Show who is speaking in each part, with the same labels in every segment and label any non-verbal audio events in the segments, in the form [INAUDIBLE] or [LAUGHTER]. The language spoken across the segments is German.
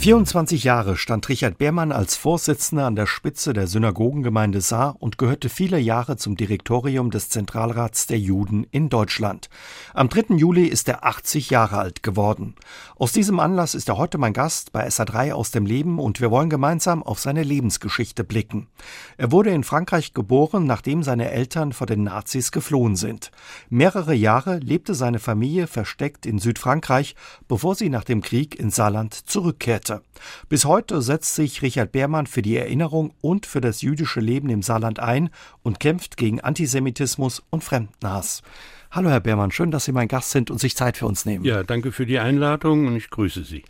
Speaker 1: 24 Jahre stand Richard Beermann als Vorsitzender an der Spitze der Synagogengemeinde Saar und gehörte viele Jahre zum Direktorium des Zentralrats der Juden in Deutschland. Am 3. Juli ist er 80 Jahre alt geworden. Aus diesem Anlass ist er heute mein Gast bei SA3 aus dem Leben und wir wollen gemeinsam auf seine Lebensgeschichte blicken. Er wurde in Frankreich geboren, nachdem seine Eltern vor den Nazis geflohen sind. Mehrere Jahre lebte seine Familie versteckt in Südfrankreich, bevor sie nach dem Krieg in Saarland zurückkehrte. Geschichte. Bis heute setzt sich Richard Beermann für die Erinnerung und für das jüdische Leben im Saarland ein und kämpft gegen Antisemitismus und Fremdenhass. Hallo Herr Beermann, schön, dass Sie mein Gast sind und sich Zeit für uns nehmen.
Speaker 2: Ja, danke für die Einladung und ich grüße Sie.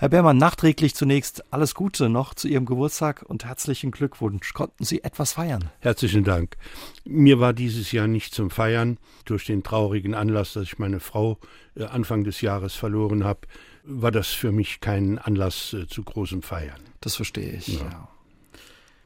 Speaker 1: Herr Beermann, nachträglich zunächst alles Gute noch zu Ihrem Geburtstag und herzlichen Glückwunsch. Konnten Sie etwas feiern?
Speaker 2: Herzlichen Dank. Mir war dieses Jahr nicht zum Feiern durch den traurigen Anlass, dass ich meine Frau äh, Anfang des Jahres verloren habe war das für mich kein Anlass äh, zu großem Feiern.
Speaker 1: Das verstehe ich. Ja. Ja.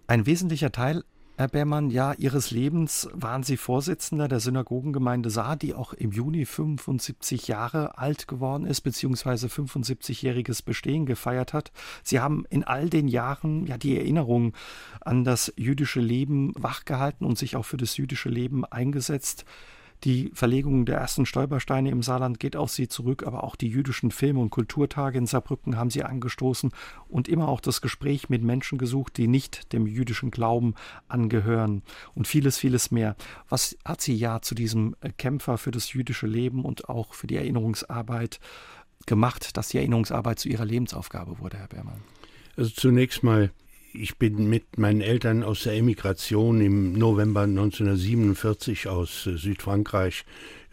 Speaker 1: Ein wesentlicher Teil, Herr Beermann, ja, Ihres Lebens waren Sie Vorsitzender der Synagogengemeinde Saar, die auch im Juni 75 Jahre alt geworden ist, beziehungsweise 75-jähriges Bestehen gefeiert hat. Sie haben in all den Jahren ja die Erinnerung an das jüdische Leben wachgehalten und sich auch für das jüdische Leben eingesetzt. Die Verlegung der ersten Stolpersteine im Saarland geht auf sie zurück, aber auch die jüdischen Film- und Kulturtage in Saarbrücken haben sie angestoßen und immer auch das Gespräch mit Menschen gesucht, die nicht dem jüdischen Glauben angehören und vieles, vieles mehr. Was hat sie ja zu diesem Kämpfer für das jüdische Leben und auch für die Erinnerungsarbeit gemacht, dass die Erinnerungsarbeit zu ihrer Lebensaufgabe wurde, Herr Beermann?
Speaker 2: Also zunächst mal ich bin mit meinen Eltern aus der Emigration im November 1947 aus äh, Südfrankreich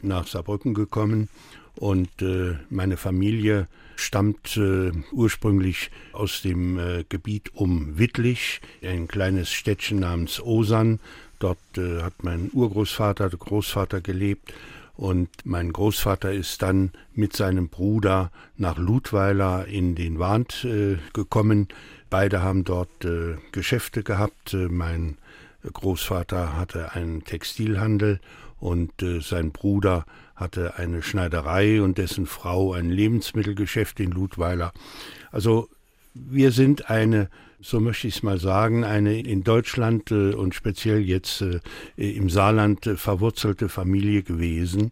Speaker 2: nach Saarbrücken gekommen und äh, meine Familie stammt äh, ursprünglich aus dem äh, Gebiet um Wittlich, ein kleines Städtchen namens Osan. Dort äh, hat mein Urgroßvater, der Großvater gelebt und mein Großvater ist dann mit seinem Bruder nach Ludweiler in den Wand äh, gekommen. Beide haben dort äh, Geschäfte gehabt. Äh, mein Großvater hatte einen Textilhandel und äh, sein Bruder hatte eine Schneiderei und dessen Frau ein Lebensmittelgeschäft in Ludweiler. Also wir sind eine, so möchte ich es mal sagen, eine in Deutschland äh, und speziell jetzt äh, im Saarland äh, verwurzelte Familie gewesen.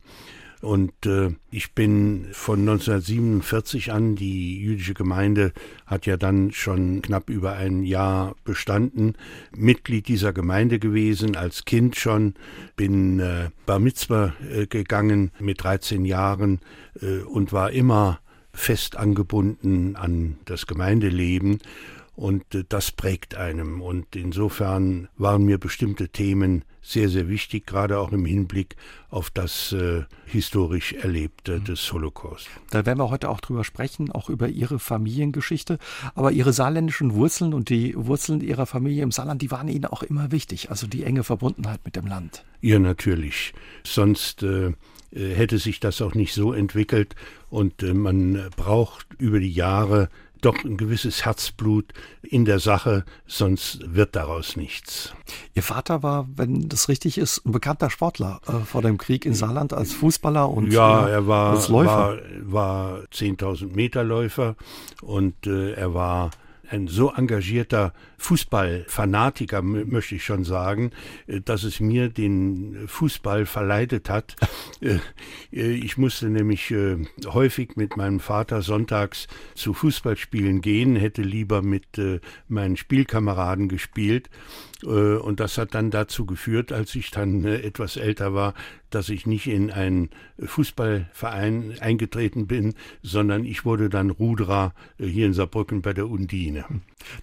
Speaker 2: Und äh, ich bin von 1947 an, die jüdische Gemeinde hat ja dann schon knapp über ein Jahr bestanden, Mitglied dieser Gemeinde gewesen, als Kind schon, bin äh, Bar Mitzvah äh, gegangen mit 13 Jahren äh, und war immer fest angebunden an das Gemeindeleben und äh, das prägt einem. Und insofern waren mir bestimmte Themen sehr, sehr wichtig, gerade auch im Hinblick auf das äh, historisch Erlebte mhm. des Holocaust.
Speaker 1: Da werden wir heute auch drüber sprechen, auch über Ihre Familiengeschichte. Aber Ihre saarländischen Wurzeln und die Wurzeln Ihrer Familie im Saarland, die waren Ihnen auch immer wichtig, also die enge Verbundenheit mit dem Land.
Speaker 2: Ja, natürlich. Sonst äh, äh hätte sich das auch nicht so entwickelt und äh, man braucht über die Jahre doch ein gewisses Herzblut in der Sache, sonst wird daraus nichts.
Speaker 1: Ihr Vater war, wenn das richtig ist, ein bekannter Sportler äh, vor dem Krieg in Saarland als Fußballer und
Speaker 2: ja, äh, er war, als Läufer. war, war 10.000 Meter Läufer und äh, er war ein so engagierter Fußballfanatiker, möchte ich schon sagen, äh, dass es mir den Fußball verleitet hat. Äh, äh, ich musste nämlich häufig mit meinem Vater sonntags zu Fußballspielen gehen, hätte lieber mit meinen Spielkameraden gespielt. Und das hat dann dazu geführt, als ich dann etwas älter war, dass ich nicht in einen Fußballverein eingetreten bin, sondern ich wurde dann Ruderer hier in Saarbrücken bei der Undine.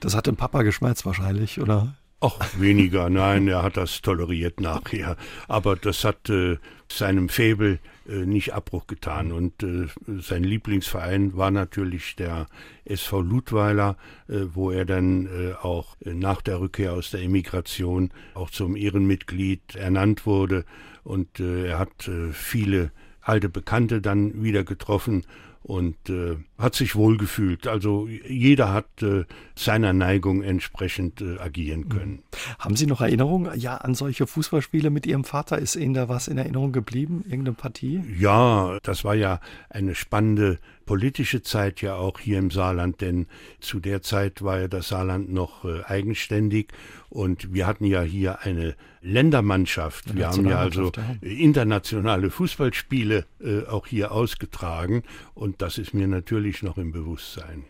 Speaker 1: Das hat dem Papa geschmerzt wahrscheinlich, oder?
Speaker 2: Ach, weniger, nein, er hat das toleriert nachher. Aber das hat äh, seinem Faible äh, nicht Abbruch getan. Und äh, sein Lieblingsverein war natürlich der SV Ludweiler, äh, wo er dann äh, auch äh, nach der Rückkehr aus der Emigration auch zum Ehrenmitglied ernannt wurde. Und er hat viele alte Bekannte dann wieder getroffen und äh, hat sich wohlgefühlt. Also jeder hat äh, seiner Neigung entsprechend äh, agieren können.
Speaker 1: Haben Sie noch Erinnerungen ja, an solche Fußballspiele mit Ihrem Vater? Ist Ihnen da was in Erinnerung geblieben? Irgendeine Partie?
Speaker 2: Ja, das war ja eine spannende politische Zeit ja auch hier im Saarland, denn zu der Zeit war ja das Saarland noch äh, eigenständig und wir hatten ja hier eine Ländermannschaft. Wir haben ja also internationale Fußballspiele äh, auch hier ausgetragen und das ist mir natürlich noch im Bewusstsein.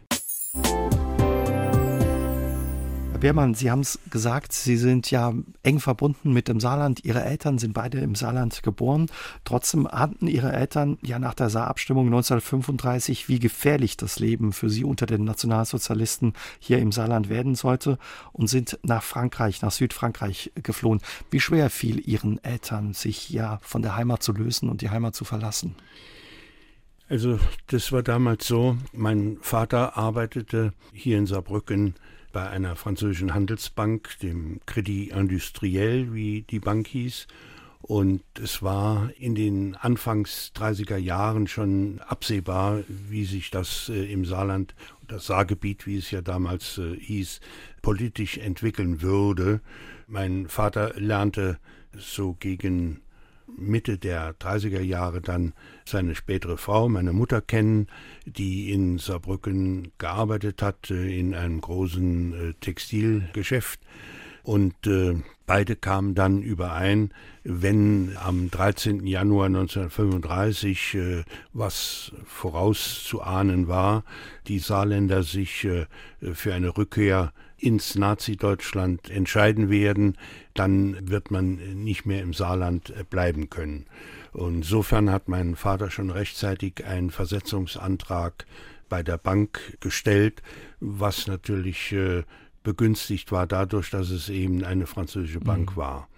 Speaker 1: Beermann, Sie haben es gesagt, Sie sind ja eng verbunden mit dem Saarland. Ihre Eltern sind beide im Saarland geboren. Trotzdem ahnten Ihre Eltern ja nach der Saarabstimmung 1935, wie gefährlich das Leben für sie unter den Nationalsozialisten hier im Saarland werden sollte und sind nach Frankreich, nach Südfrankreich geflohen. Wie schwer fiel Ihren Eltern, sich ja von der Heimat zu lösen und die Heimat zu verlassen?
Speaker 2: Also das war damals so, mein Vater arbeitete hier in Saarbrücken bei einer französischen Handelsbank, dem Crédit Industriel, wie die Bank hieß. Und es war in den Anfangs 30er Jahren schon absehbar, wie sich das äh, im Saarland, das Saargebiet, wie es ja damals äh, hieß, politisch entwickeln würde. Mein Vater lernte so gegen Mitte der 30er Jahre dann seine spätere Frau, meine Mutter kennen, die in Saarbrücken gearbeitet hat, in einem großen äh, Textilgeschäft. Und äh, beide kamen dann überein, wenn am 13. Januar 1935, äh, was vorauszuahnen war, die Saarländer sich äh, für eine Rückkehr ins Nazi-Deutschland entscheiden werden, dann wird man nicht mehr im Saarland äh, bleiben können. Und insofern hat mein Vater schon rechtzeitig einen Versetzungsantrag bei der Bank gestellt, was natürlich äh, begünstigt war dadurch, dass es eben eine französische Bank mhm. war.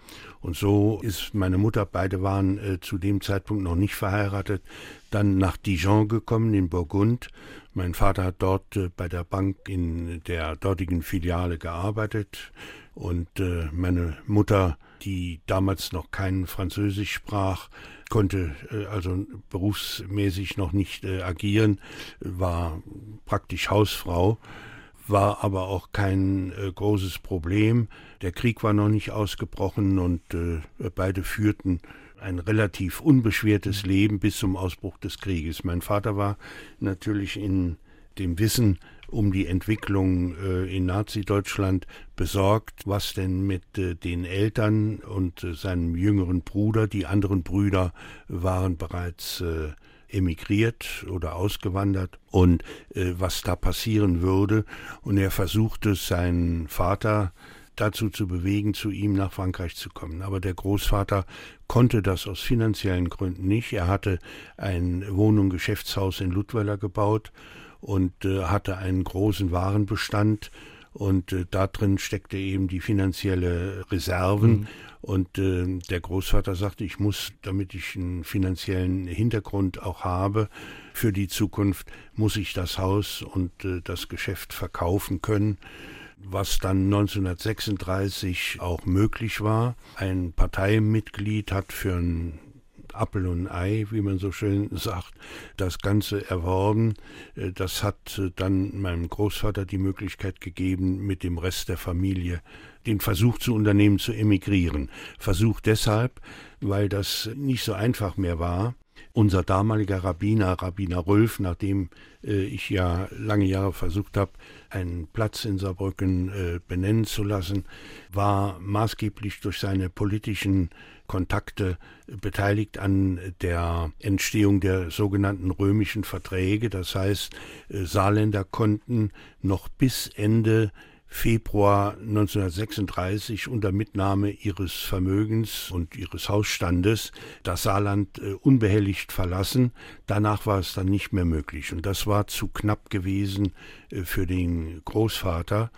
Speaker 2: Und so ist meine Mutter, beide waren äh, zu dem Zeitpunkt noch nicht verheiratet, dann nach Dijon gekommen in Burgund. Mein Vater hat dort äh, bei der Bank in der dortigen Filiale gearbeitet und äh, meine Mutter, die damals noch kein Französisch sprach, konnte äh, also berufsmäßig noch nicht agieren, war praktisch Hausfrau war aber auch kein großes Problem. Der Krieg war noch nicht ausgebrochen und beide führten ein relativ unbeschwertes Leben bis zum Ausbruch des Krieges. Mein Vater war natürlich in dem Wissen um die Entwicklung äh, in Nazi-Deutschland besorgt, was denn mit äh, den Eltern und äh, seinem jüngeren Bruder, die anderen Brüder waren bereits äh, emigriert oder ausgewandert und äh, was da passieren würde. Und er versuchte seinen Vater dazu zu bewegen, zu ihm nach Frankreich zu kommen. Aber der Großvater konnte das aus finanziellen Gründen nicht. Er hatte ein Wohnung, Geschäftshaus in Ludweiler gebaut und äh, hatte einen großen Warenbestand und äh, da drin steckte eben die finanzielle Reserven. Mhm. Und äh, der Großvater sagte, ich muss, damit ich einen finanziellen Hintergrund auch habe für die Zukunft, muss ich das Haus und äh, das Geschäft verkaufen können was dann 1936 auch möglich war. Ein Parteimitglied hat für ein Appel und Ei, wie man so schön [LAUGHS] sagt, das Ganze erworben. Äh, das hat äh, dann meinem Großvater die Möglichkeit gegeben, mit dem Rest der Familie den Versuch zu unternehmen, zu emigrieren. Versuch deshalb, weil das nicht so einfach mehr war. Unser damaliger Rabbiner, Rabbiner Rölf, nachdem äh, ich ja lange Jahre versucht habe, einen Platz in Saarbrücken äh, benennen zu lassen, war maßgeblich durch seine politischen Kontakte beteiligt an der Entstehung der sogenannten römischen Verträge. Das heißt, äh, Saarländer konnten noch bis Ende Februar 1936 unter Mitnahme ihres Vermögens und ihres Hausstandes das Saarland äh, unbehelligt verlassen. Danach war es dann nicht mehr möglich. Und das war zu knapp gewesen äh, für den Großvater.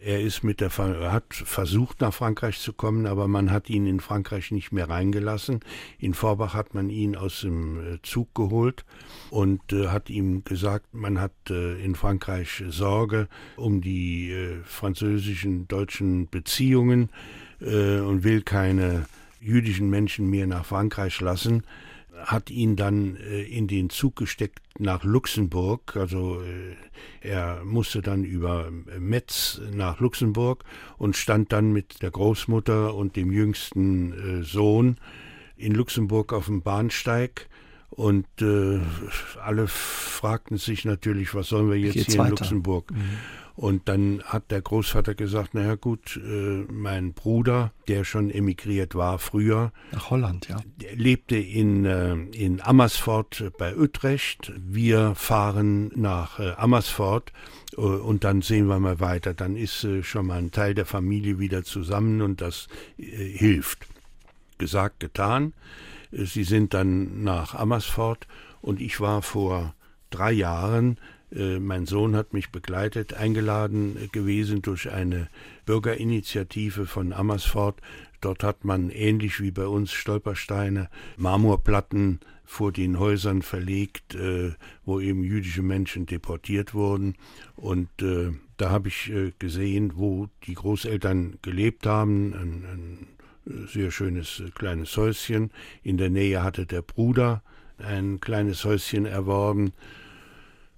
Speaker 2: Er ist mit der, er hat versucht nach Frankreich zu kommen, aber man hat ihn in Frankreich nicht mehr reingelassen. In Vorbach hat man ihn aus dem äh, Zug geholt und äh, hat ihm gesagt, man hat äh, in Frankreich Sorge um die französischen deutschen Beziehungen und will keine jüdischen Menschen mehr nach Frankreich lassen. Hat ihn dann äh, in den Zug gesteckt nach Luxemburg. Also äh, er musste dann über Metz nach Luxemburg und stand dann mit der Großmutter und dem jüngsten äh, Sohn in Luxemburg auf dem Bahnsteig. Und äh, alle fragten sich natürlich, was sollen wir jetzt Geht's hier in weiter? Luxemburg? Mhm. Und dann hat der Großvater gesagt, naja gut, äh, mein Bruder, der schon emigriert war früher.
Speaker 1: Nach Holland, ja.
Speaker 2: lebte in, äh, in Amersfoort bei Utrecht. Wir fahren nach äh, Amersfoort äh, und dann sehen wir mal weiter. Dann ist äh, schon mal ein Teil der Familie wieder zusammen und das äh, hilft. Gesagt, getan. Sie sind dann nach Amersfoort und ich war vor drei Jahren äh, mein Sohn hat mich begleitet, eingeladen äh, gewesen durch eine Bürgerinitiative von Amersfoort. Dort hat man ähnlich wie bei uns Stolpersteine, Marmorplatten vor den Häusern verlegt, äh, wo eben jüdische Menschen deportiert wurden. Und da habe ich gesehen, wo die Großeltern gelebt haben. Ein, ein sehr schönes kleines Häuschen. In der Nähe hatte der Bruder ein kleines Häuschen erworben.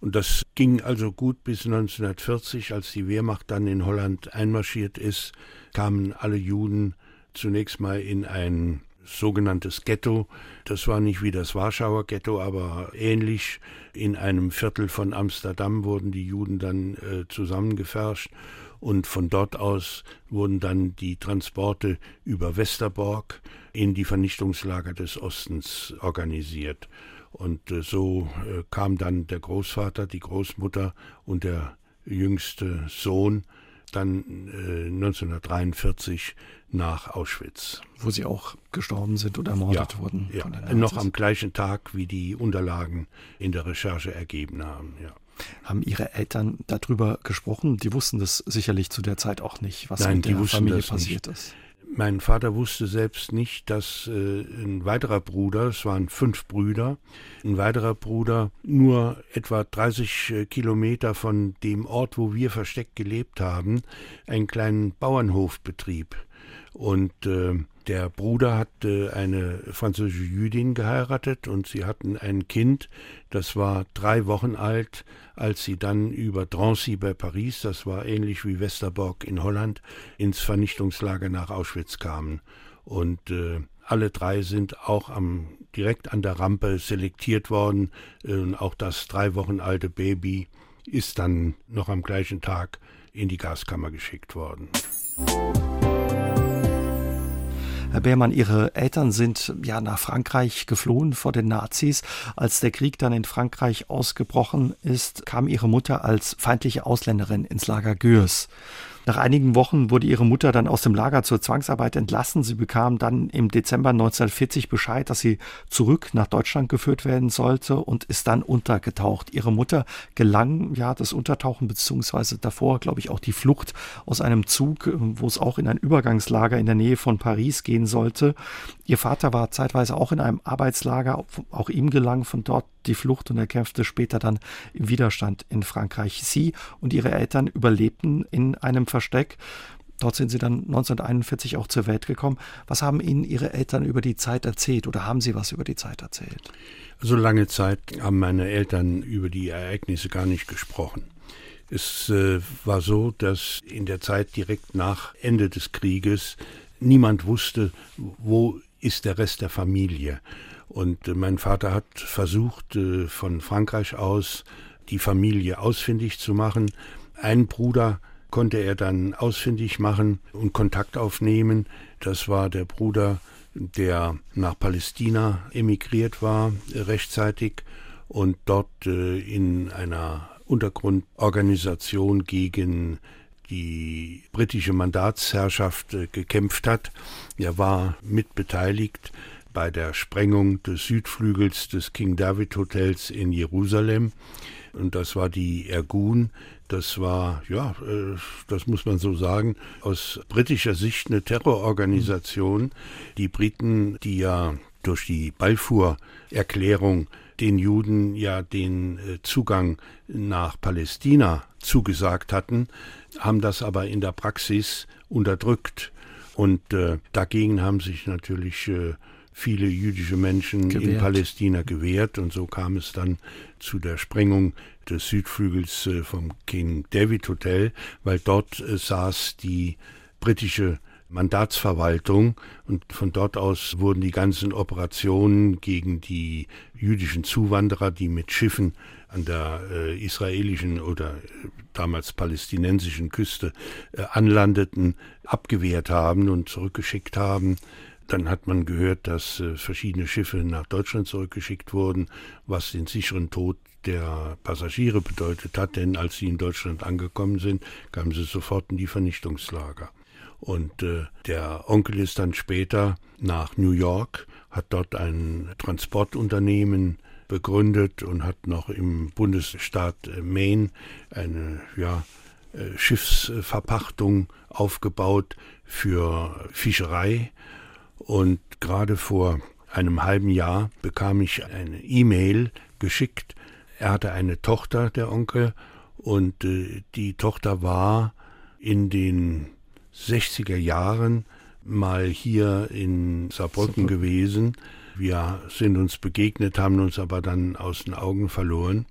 Speaker 2: Und das ging also gut bis 1940, als die Wehrmacht dann in Holland einmarschiert ist, kamen alle Juden zunächst mal in ein sogenanntes Ghetto. Das war nicht wie das Warschauer Ghetto, aber ähnlich. In einem Viertel von Amsterdam wurden die Juden dann äh, zusammengefärscht und von dort aus wurden dann die Transporte über Westerbork in die Vernichtungslager des Ostens organisiert. Und äh, so äh, kam dann der Großvater, die Großmutter und der jüngste Sohn dann äh, 1943 nach Auschwitz.
Speaker 1: Wo sie auch gestorben sind oder ermordet
Speaker 2: ja,
Speaker 1: wurden.
Speaker 2: Ja, noch am gleichen Tag, wie die Unterlagen in der Recherche ergeben haben. Ja.
Speaker 1: Haben Ihre Eltern darüber gesprochen? Die wussten das sicherlich zu der Zeit auch nicht, was
Speaker 2: Nein,
Speaker 1: mit
Speaker 2: der
Speaker 1: Familie passiert nicht. ist.
Speaker 2: Mein Vater wusste selbst nicht, dass äh, ein weiterer Bruder, es waren fünf Brüder, ein weiterer Bruder nur etwa 30 äh, Kilometer von dem Ort, wo wir versteckt gelebt haben, einen kleinen Bauernhof betrieb. Und äh, der Bruder hatte eine französische Jüdin geheiratet und sie hatten ein Kind, das war drei Wochen alt, als sie dann über Drancy bei Paris, das war ähnlich wie Westerbork in Holland, ins Vernichtungslager nach Auschwitz kamen. Und äh, alle drei sind auch am, direkt an der Rampe selektiert worden. Äh, auch das drei Wochen alte Baby ist dann noch am gleichen Tag in die Gaskammer geschickt worden.
Speaker 1: Herr Beermann, Ihre Eltern sind ja nach Frankreich geflohen vor den Nazis. Als der Krieg dann in Frankreich ausgebrochen ist, kam Ihre Mutter als feindliche Ausländerin ins Lager Gürs. Nach einigen Wochen wurde ihre Mutter dann aus dem Lager zur Zwangsarbeit entlassen. Sie bekam dann im Dezember 1940 Bescheid, dass sie zurück nach Deutschland geführt werden sollte und ist dann untergetaucht. Ihre Mutter gelang ja das Untertauchen beziehungsweise davor, glaube ich, auch die Flucht aus einem Zug, wo es auch in ein Übergangslager in der Nähe von Paris gehen sollte. Ihr Vater war zeitweise auch in einem Arbeitslager. Auch ihm gelang von dort die Flucht und er kämpfte später dann im Widerstand in Frankreich. Sie und ihre Eltern überlebten in einem Versteck. Dort sind sie dann 1941 auch zur Welt gekommen. Was haben Ihnen Ihre Eltern über die Zeit erzählt oder haben Sie was über die Zeit erzählt?
Speaker 2: So lange Zeit haben meine Eltern über die Ereignisse gar nicht gesprochen. Es äh, war so, dass in der Zeit direkt nach Ende des Krieges niemand wusste, wo ist der Rest der Familie. Und äh, mein Vater hat versucht, äh, von Frankreich aus die Familie ausfindig zu machen. Ein Bruder konnte er dann ausfindig machen und Kontakt aufnehmen. Das war der Bruder, der nach Palästina emigriert war, rechtzeitig und dort äh, in einer Untergrundorganisation gegen die britische Mandatsherrschaft gekämpft hat. Er war mitbeteiligt bei der Sprengung des Südflügels des King David Hotels in Jerusalem. Und das war die Ergun. Das war, ja, äh, das muss man so sagen, aus britischer Sicht eine Terrororganisation. Die Briten, die ja durch die Balfour-Erklärung den Juden ja den äh, Zugang nach Palästina zugesagt hatten, haben das aber in der Praxis unterdrückt. Und äh, dagegen haben sich natürlich äh, viele jüdische Menschen gewehrt. in Palästina gewehrt und so kam es dann zu der Sprengung des Südflügels äh, vom King David Hotel, weil dort äh, saß die britische Mandatsverwaltung und von dort aus wurden die ganzen Operationen gegen die jüdischen Zuwanderer, die mit Schiffen an der äh, israelischen oder äh, damals palästinensischen Küste äh, anlandeten, abgewehrt haben und zurückgeschickt haben. Dann hat man gehört, dass äh, verschiedene Schiffe nach Deutschland zurückgeschickt wurden, was den sicheren Tod der Passagiere bedeutet hat, denn als sie in Deutschland angekommen sind, kamen sie sofort in die Vernichtungslager. Und äh, der Onkel ist dann später nach New York, hat dort ein Transportunternehmen begründet und hat noch im Bundesstaat äh, Maine eine ja, äh, Schiffsverpachtung aufgebaut für Fischerei. Und gerade vor einem halben Jahr bekam ich eine E-Mail geschickt. Er hatte eine Tochter, der Onkel, und äh, die Tochter war in den 60er Jahren mal hier in Saarbrücken Super. gewesen. Wir sind uns begegnet, haben uns aber dann aus den Augen verloren.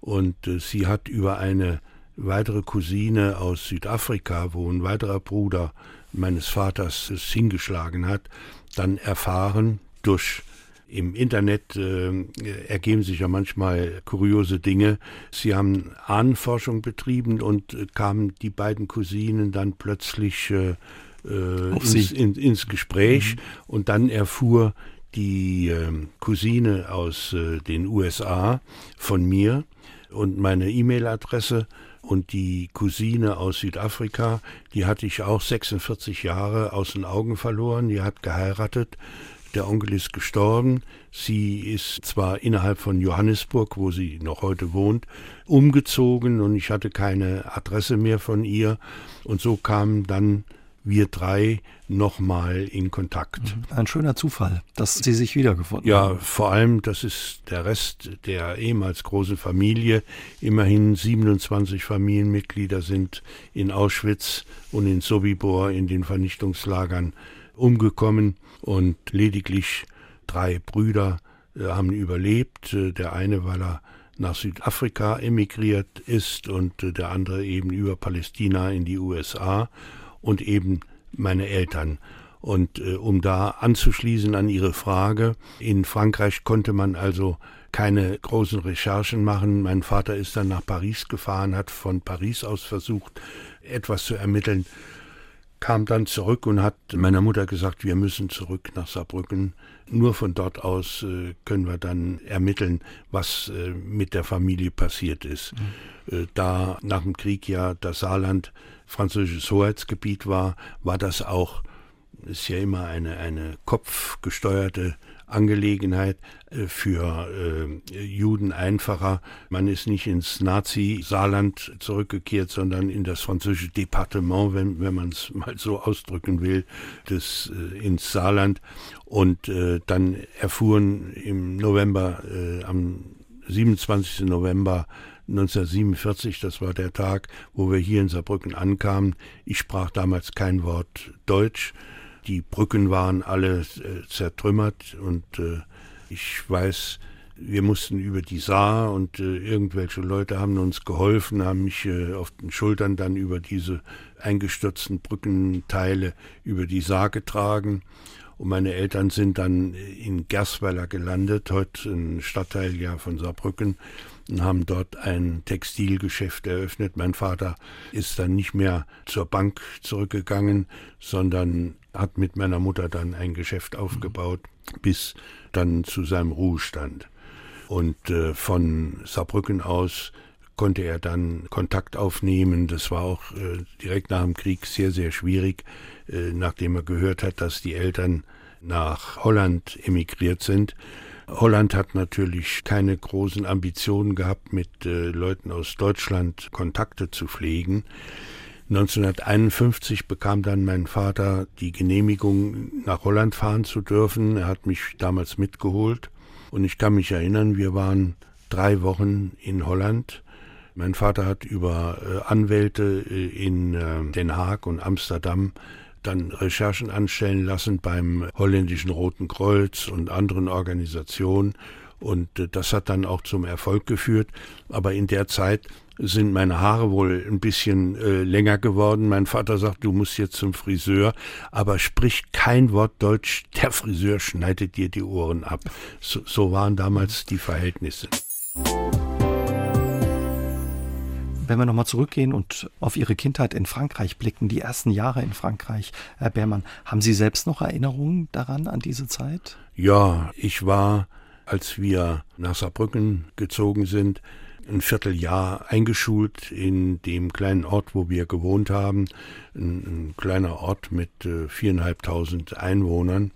Speaker 2: Und äh, sie hat über eine weitere Cousine aus Südafrika, wo ein weiterer Bruder meines Vaters es hingeschlagen hat, dann erfahren durch im Internet äh, ergeben sich ja manchmal kuriose Dinge. Sie haben Ahnenforschung betrieben und äh, kamen die beiden Cousinen dann plötzlich äh, äh ins, in, ins, Gespräch mhm. und dann erfuhr die ähm, Cousine aus äh, den USA von mir und meine E-Mail-Adresse und die Cousine aus Südafrika, die hatte ich auch 46 Jahre aus den Augen verloren, die hat geheiratet der Onkel ist gestorben. Sie ist zwar innerhalb von Johannesburg, wo sie noch heute wohnt, umgezogen und ich hatte keine Adresse mehr von ihr. Und so kamen dann wir drei nochmal in Kontakt. Mhm.
Speaker 1: Ein schöner Zufall, dass Sie sich wiedergefunden
Speaker 2: ja, haben. Ja, vor allem, das ist der Rest der ehemals großen Familie. Immerhin 27 Familienmitglieder sind in Auschwitz und in Sobibor in den Vernichtungslagern umgekommen und lediglich drei Brüder äh, haben überlebt. Äh, der eine, weil er nach Südafrika emigriert ist und äh, der andere eben über Palästina in die USA und eben meine Eltern. Und äh, um da anzuschließen an Ihre Frage, in Frankreich konnte man also keine großen Recherchen machen. Mein Vater ist dann nach Paris gefahren, hat von Paris aus versucht, etwas zu ermitteln kam dann zurück und hat meiner Mutter gesagt, wir müssen zurück nach Saarbrücken. Nur von dort aus äh, können wir dann ermitteln, was äh, mit der Familie passiert ist. Mhm. Äh, da nach dem Krieg ja das Saarland französisches Hoheitsgebiet war, war das auch, ist ja immer eine, eine kopfgesteuerte Angelegenheit äh, für äh, Juden einfacher. Man ist nicht ins Nazi-Saarland zurückgekehrt, sondern in das französische Departement, wenn, wenn man es mal so ausdrücken will, des, äh, ins Saarland. Und äh, dann erfuhren im November, äh, am 27. November 1947, das war der Tag, wo wir hier in Saarbrücken ankamen. Ich sprach damals kein Wort Deutsch. Die Brücken waren alle äh, zertrümmert und äh, ich weiß, wir mussten über die Saar und äh, irgendwelche Leute haben uns geholfen, haben mich äh, auf den Schultern dann über diese eingestürzten Brückenteile über die Saar getragen. Und meine Eltern sind dann in Gersweiler gelandet, heute ein Stadtteil ja von Saarbrücken, und haben dort ein Textilgeschäft eröffnet. Mein Vater ist dann nicht mehr zur Bank zurückgegangen, sondern hat mit meiner Mutter dann ein Geschäft aufgebaut, bis dann zu seinem Ruhestand. Und äh, von Saarbrücken aus konnte er dann Kontakt aufnehmen. Das war auch äh, direkt nach dem Krieg sehr, sehr schwierig, äh, nachdem er gehört hat, dass die Eltern nach Holland emigriert sind. Holland hat natürlich keine großen Ambitionen gehabt, mit äh, Leuten aus Deutschland Kontakte zu pflegen. 1951 bekam dann mein Vater die Genehmigung, nach Holland fahren zu dürfen. Er hat mich damals mitgeholt. Und ich kann mich erinnern, wir waren drei Wochen in Holland. Mein Vater hat über äh, Anwälte äh, in äh, Den Haag und Amsterdam dann Recherchen anstellen lassen beim holländischen Roten Kreuz und anderen Organisationen. Und äh, das hat dann auch zum Erfolg geführt. Aber in der Zeit sind meine Haare wohl ein bisschen äh, länger geworden. Mein Vater sagt, du musst jetzt zum Friseur, aber sprich kein Wort Deutsch. Der Friseur schneidet dir die Ohren ab. So, so waren damals die Verhältnisse.
Speaker 1: Wenn wir nochmal zurückgehen und auf Ihre Kindheit in Frankreich blicken, die ersten Jahre in Frankreich, Herr Beermann, haben Sie selbst noch Erinnerungen daran, an diese Zeit?
Speaker 2: Ja, ich war, als wir nach Saarbrücken gezogen sind, ein Vierteljahr eingeschult in dem kleinen Ort, wo wir gewohnt haben. Ein, ein kleiner Ort mit äh, viereinhalbtausend Einwohnern.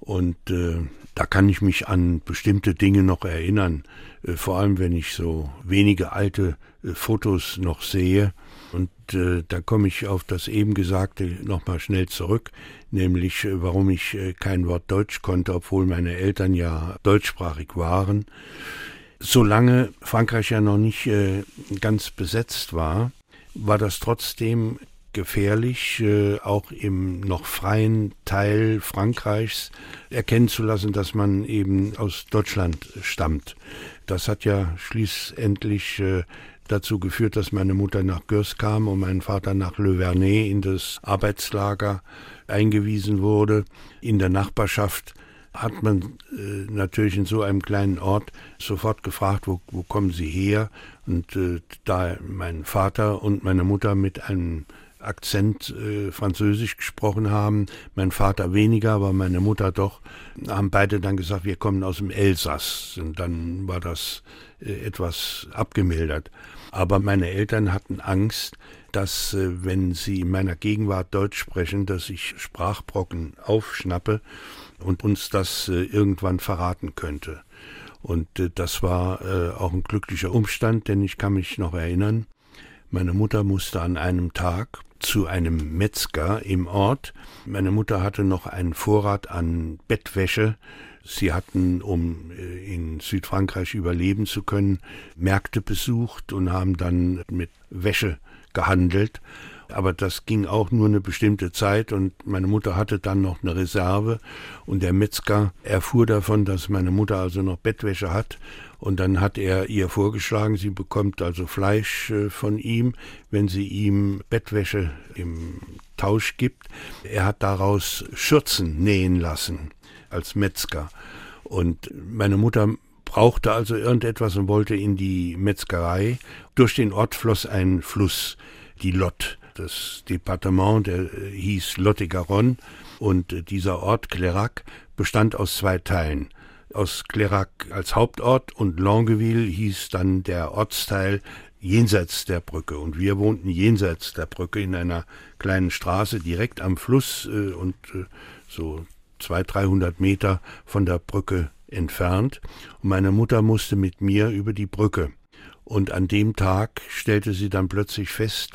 Speaker 2: Und äh, da kann ich mich an bestimmte Dinge noch erinnern. Äh, vor allem, wenn ich so wenige alte äh, Fotos noch sehe. Und äh, da komme ich auf das eben Gesagte nochmal schnell zurück, nämlich äh, warum ich äh, kein Wort Deutsch konnte, obwohl meine Eltern ja deutschsprachig waren. Solange Frankreich ja noch nicht äh, ganz besetzt war, war das trotzdem gefährlich, äh, auch im noch freien Teil Frankreichs erkennen zu lassen, dass man eben aus Deutschland stammt. Das hat ja schließlich äh, dazu geführt, dass meine Mutter nach Gürs kam und mein Vater nach Le Vernet in das Arbeitslager eingewiesen wurde. In der Nachbarschaft hat man äh, natürlich in so einem kleinen Ort sofort gefragt, wo, wo kommen Sie her? Und äh, da mein Vater und meine Mutter mit einem Akzent äh, Französisch gesprochen haben, mein Vater weniger, aber meine Mutter doch, haben beide dann gesagt, wir kommen aus dem Elsass. Und dann war das äh, etwas abgemildert. Aber meine Eltern hatten Angst, dass, äh, wenn sie in meiner Gegenwart Deutsch sprechen, dass ich Sprachbrocken aufschnappe und uns das äh, irgendwann verraten könnte. Und äh, das war auch ein glücklicher Umstand, denn ich kann mich noch erinnern, meine Mutter musste an einem Tag zu einem Metzger im Ort. Meine Mutter hatte noch einen Vorrat an Bettwäsche. Sie hatten, um in Südfrankreich überleben zu können, Märkte besucht und haben dann mit Wäsche gehandelt. Aber das ging auch nur eine bestimmte Zeit und meine Mutter hatte dann noch eine Reserve und der Metzger erfuhr davon, dass meine Mutter also noch Bettwäsche hat und dann hat er ihr vorgeschlagen, sie bekommt also Fleisch äh, von ihm, wenn sie ihm Bettwäsche im Tausch gibt. Er hat daraus Schürzen nähen lassen als Metzger. Und meine Mutter brauchte also irgendetwas und wollte in die Metzgerei. Durch den Ort floss ein Fluss, die Lot das Departement, der äh, hieß Lot-et-Garonne und äh, dieser Ort Clérac bestand aus zwei Teilen. Aus Clérac als Hauptort und Longueville hieß dann der Ortsteil jenseits der Brücke. Und wir wohnten jenseits der Brücke in einer kleinen Straße direkt am Fluss äh, und so zwei, dreihundert Meter von der Brücke entfernt. Und meine Mutter musste mit mir über die Brücke. Und an dem Tag stellte sie dann plötzlich fest,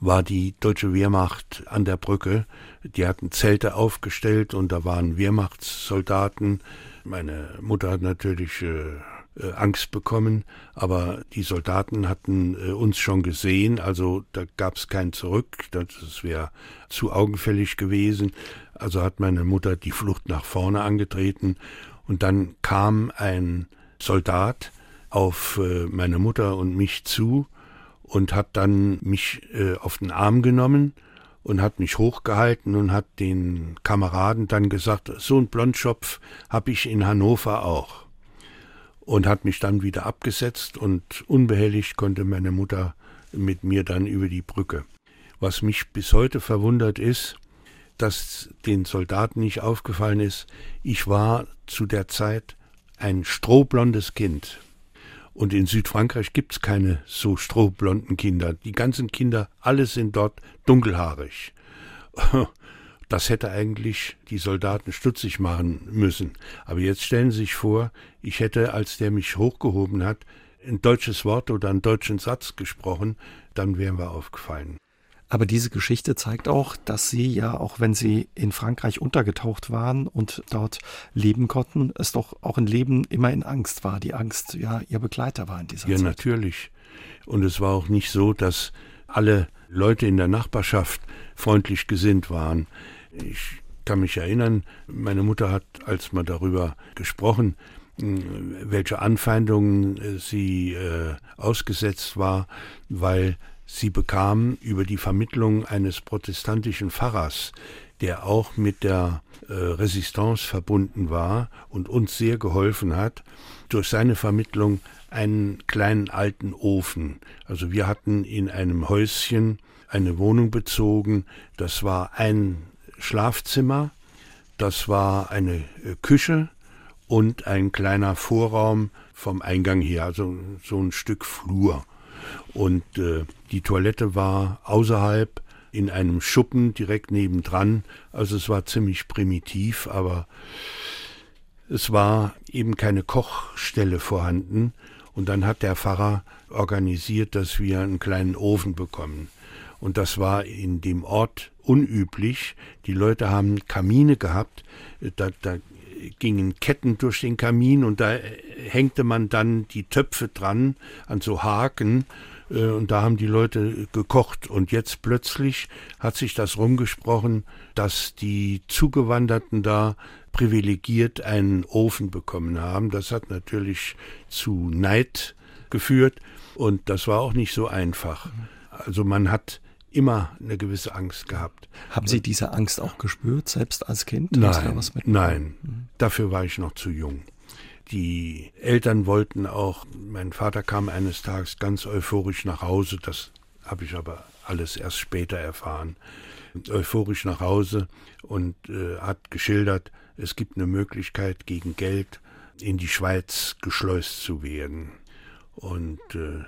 Speaker 2: war die deutsche Wehrmacht an der Brücke. Die hatten Zelte aufgestellt und da waren Wehrmachtssoldaten. Meine Mutter hat natürlich äh, äh, Angst bekommen, aber die Soldaten hatten äh, uns schon gesehen, also da gab es kein Zurück, das wäre zu augenfällig gewesen. Also hat meine Mutter die Flucht nach vorne angetreten und dann kam ein Soldat auf äh, meine Mutter und mich zu und hat dann mich äh, auf den Arm genommen und hat mich hochgehalten und hat den Kameraden dann gesagt, so ein Blondschopf habe ich in Hannover auch. Und hat mich dann wieder abgesetzt und unbehelligt konnte meine Mutter mit mir dann über die Brücke. Was mich bis heute verwundert ist, dass den Soldaten nicht aufgefallen ist, ich war zu der Zeit ein strohblondes Kind. Und in Südfrankreich gibt es keine so strohblonden Kinder. Die ganzen Kinder, alle sind dort dunkelhaarig. [LAUGHS] Das hätte eigentlich die Soldaten stutzig machen müssen. Aber jetzt stellen Sie sich vor, ich hätte, als der mich hochgehoben hat, ein deutsches Wort oder einen deutschen Satz gesprochen, dann wären wir aufgefallen.
Speaker 1: Aber diese Geschichte zeigt auch, dass Sie ja, auch wenn Sie in Frankreich untergetaucht waren und dort leben konnten, es doch auch ein Leben immer in Angst war. Die Angst, ja, Ihr Begleiter war in dieser
Speaker 2: ja,
Speaker 1: Zeit.
Speaker 2: Ja, natürlich. Und es war auch nicht so, dass alle Leute in der Nachbarschaft freundlich gesinnt waren. Ich kann mich erinnern, meine Mutter hat, als man darüber gesprochen, welche Anfeindungen äh, sie äh, ausgesetzt war, weil sie bekam über die Vermittlung eines protestantischen Pfarrers, der auch mit der äh, Resistance verbunden war und uns sehr geholfen hat, durch seine Vermittlung einen kleinen alten Ofen. Also wir hatten in einem Häuschen eine Wohnung bezogen, das war ein Schlafzimmer, das war eine äh, Küche und ein kleiner Vorraum vom Eingang her, also so ein Stück Flur. Und äh, die Toilette war außerhalb in einem Schuppen direkt nebendran. Also es war ziemlich primitiv, aber es war eben keine Kochstelle vorhanden. Und dann hat der Pfarrer organisiert, dass wir einen kleinen Ofen bekommen. Und das war in dem Ort unüblich. Die Leute haben Kamine gehabt. Da, da gingen Ketten durch den Kamin und da hängte man dann die Töpfe dran an so Haken äh, und da haben die Leute gekocht. Und jetzt plötzlich hat sich das rumgesprochen, dass die Zugewanderten da privilegiert einen Ofen bekommen haben. Das hat natürlich zu Neid geführt und das war auch nicht so einfach. Also man hat immer eine gewisse Angst gehabt.
Speaker 1: Haben Sie diese Angst auch gespürt, selbst als Kind?
Speaker 2: Nein, nein, mhm. dafür war ich noch zu jung. Die Eltern wollten auch, mein Vater kam eines Tages ganz euphorisch nach Hause, das habe ich aber alles erst später erfahren, euphorisch nach Hause und äh, hat geschildert, es gibt eine Möglichkeit gegen Geld in die Schweiz geschleust zu werden. Und äh,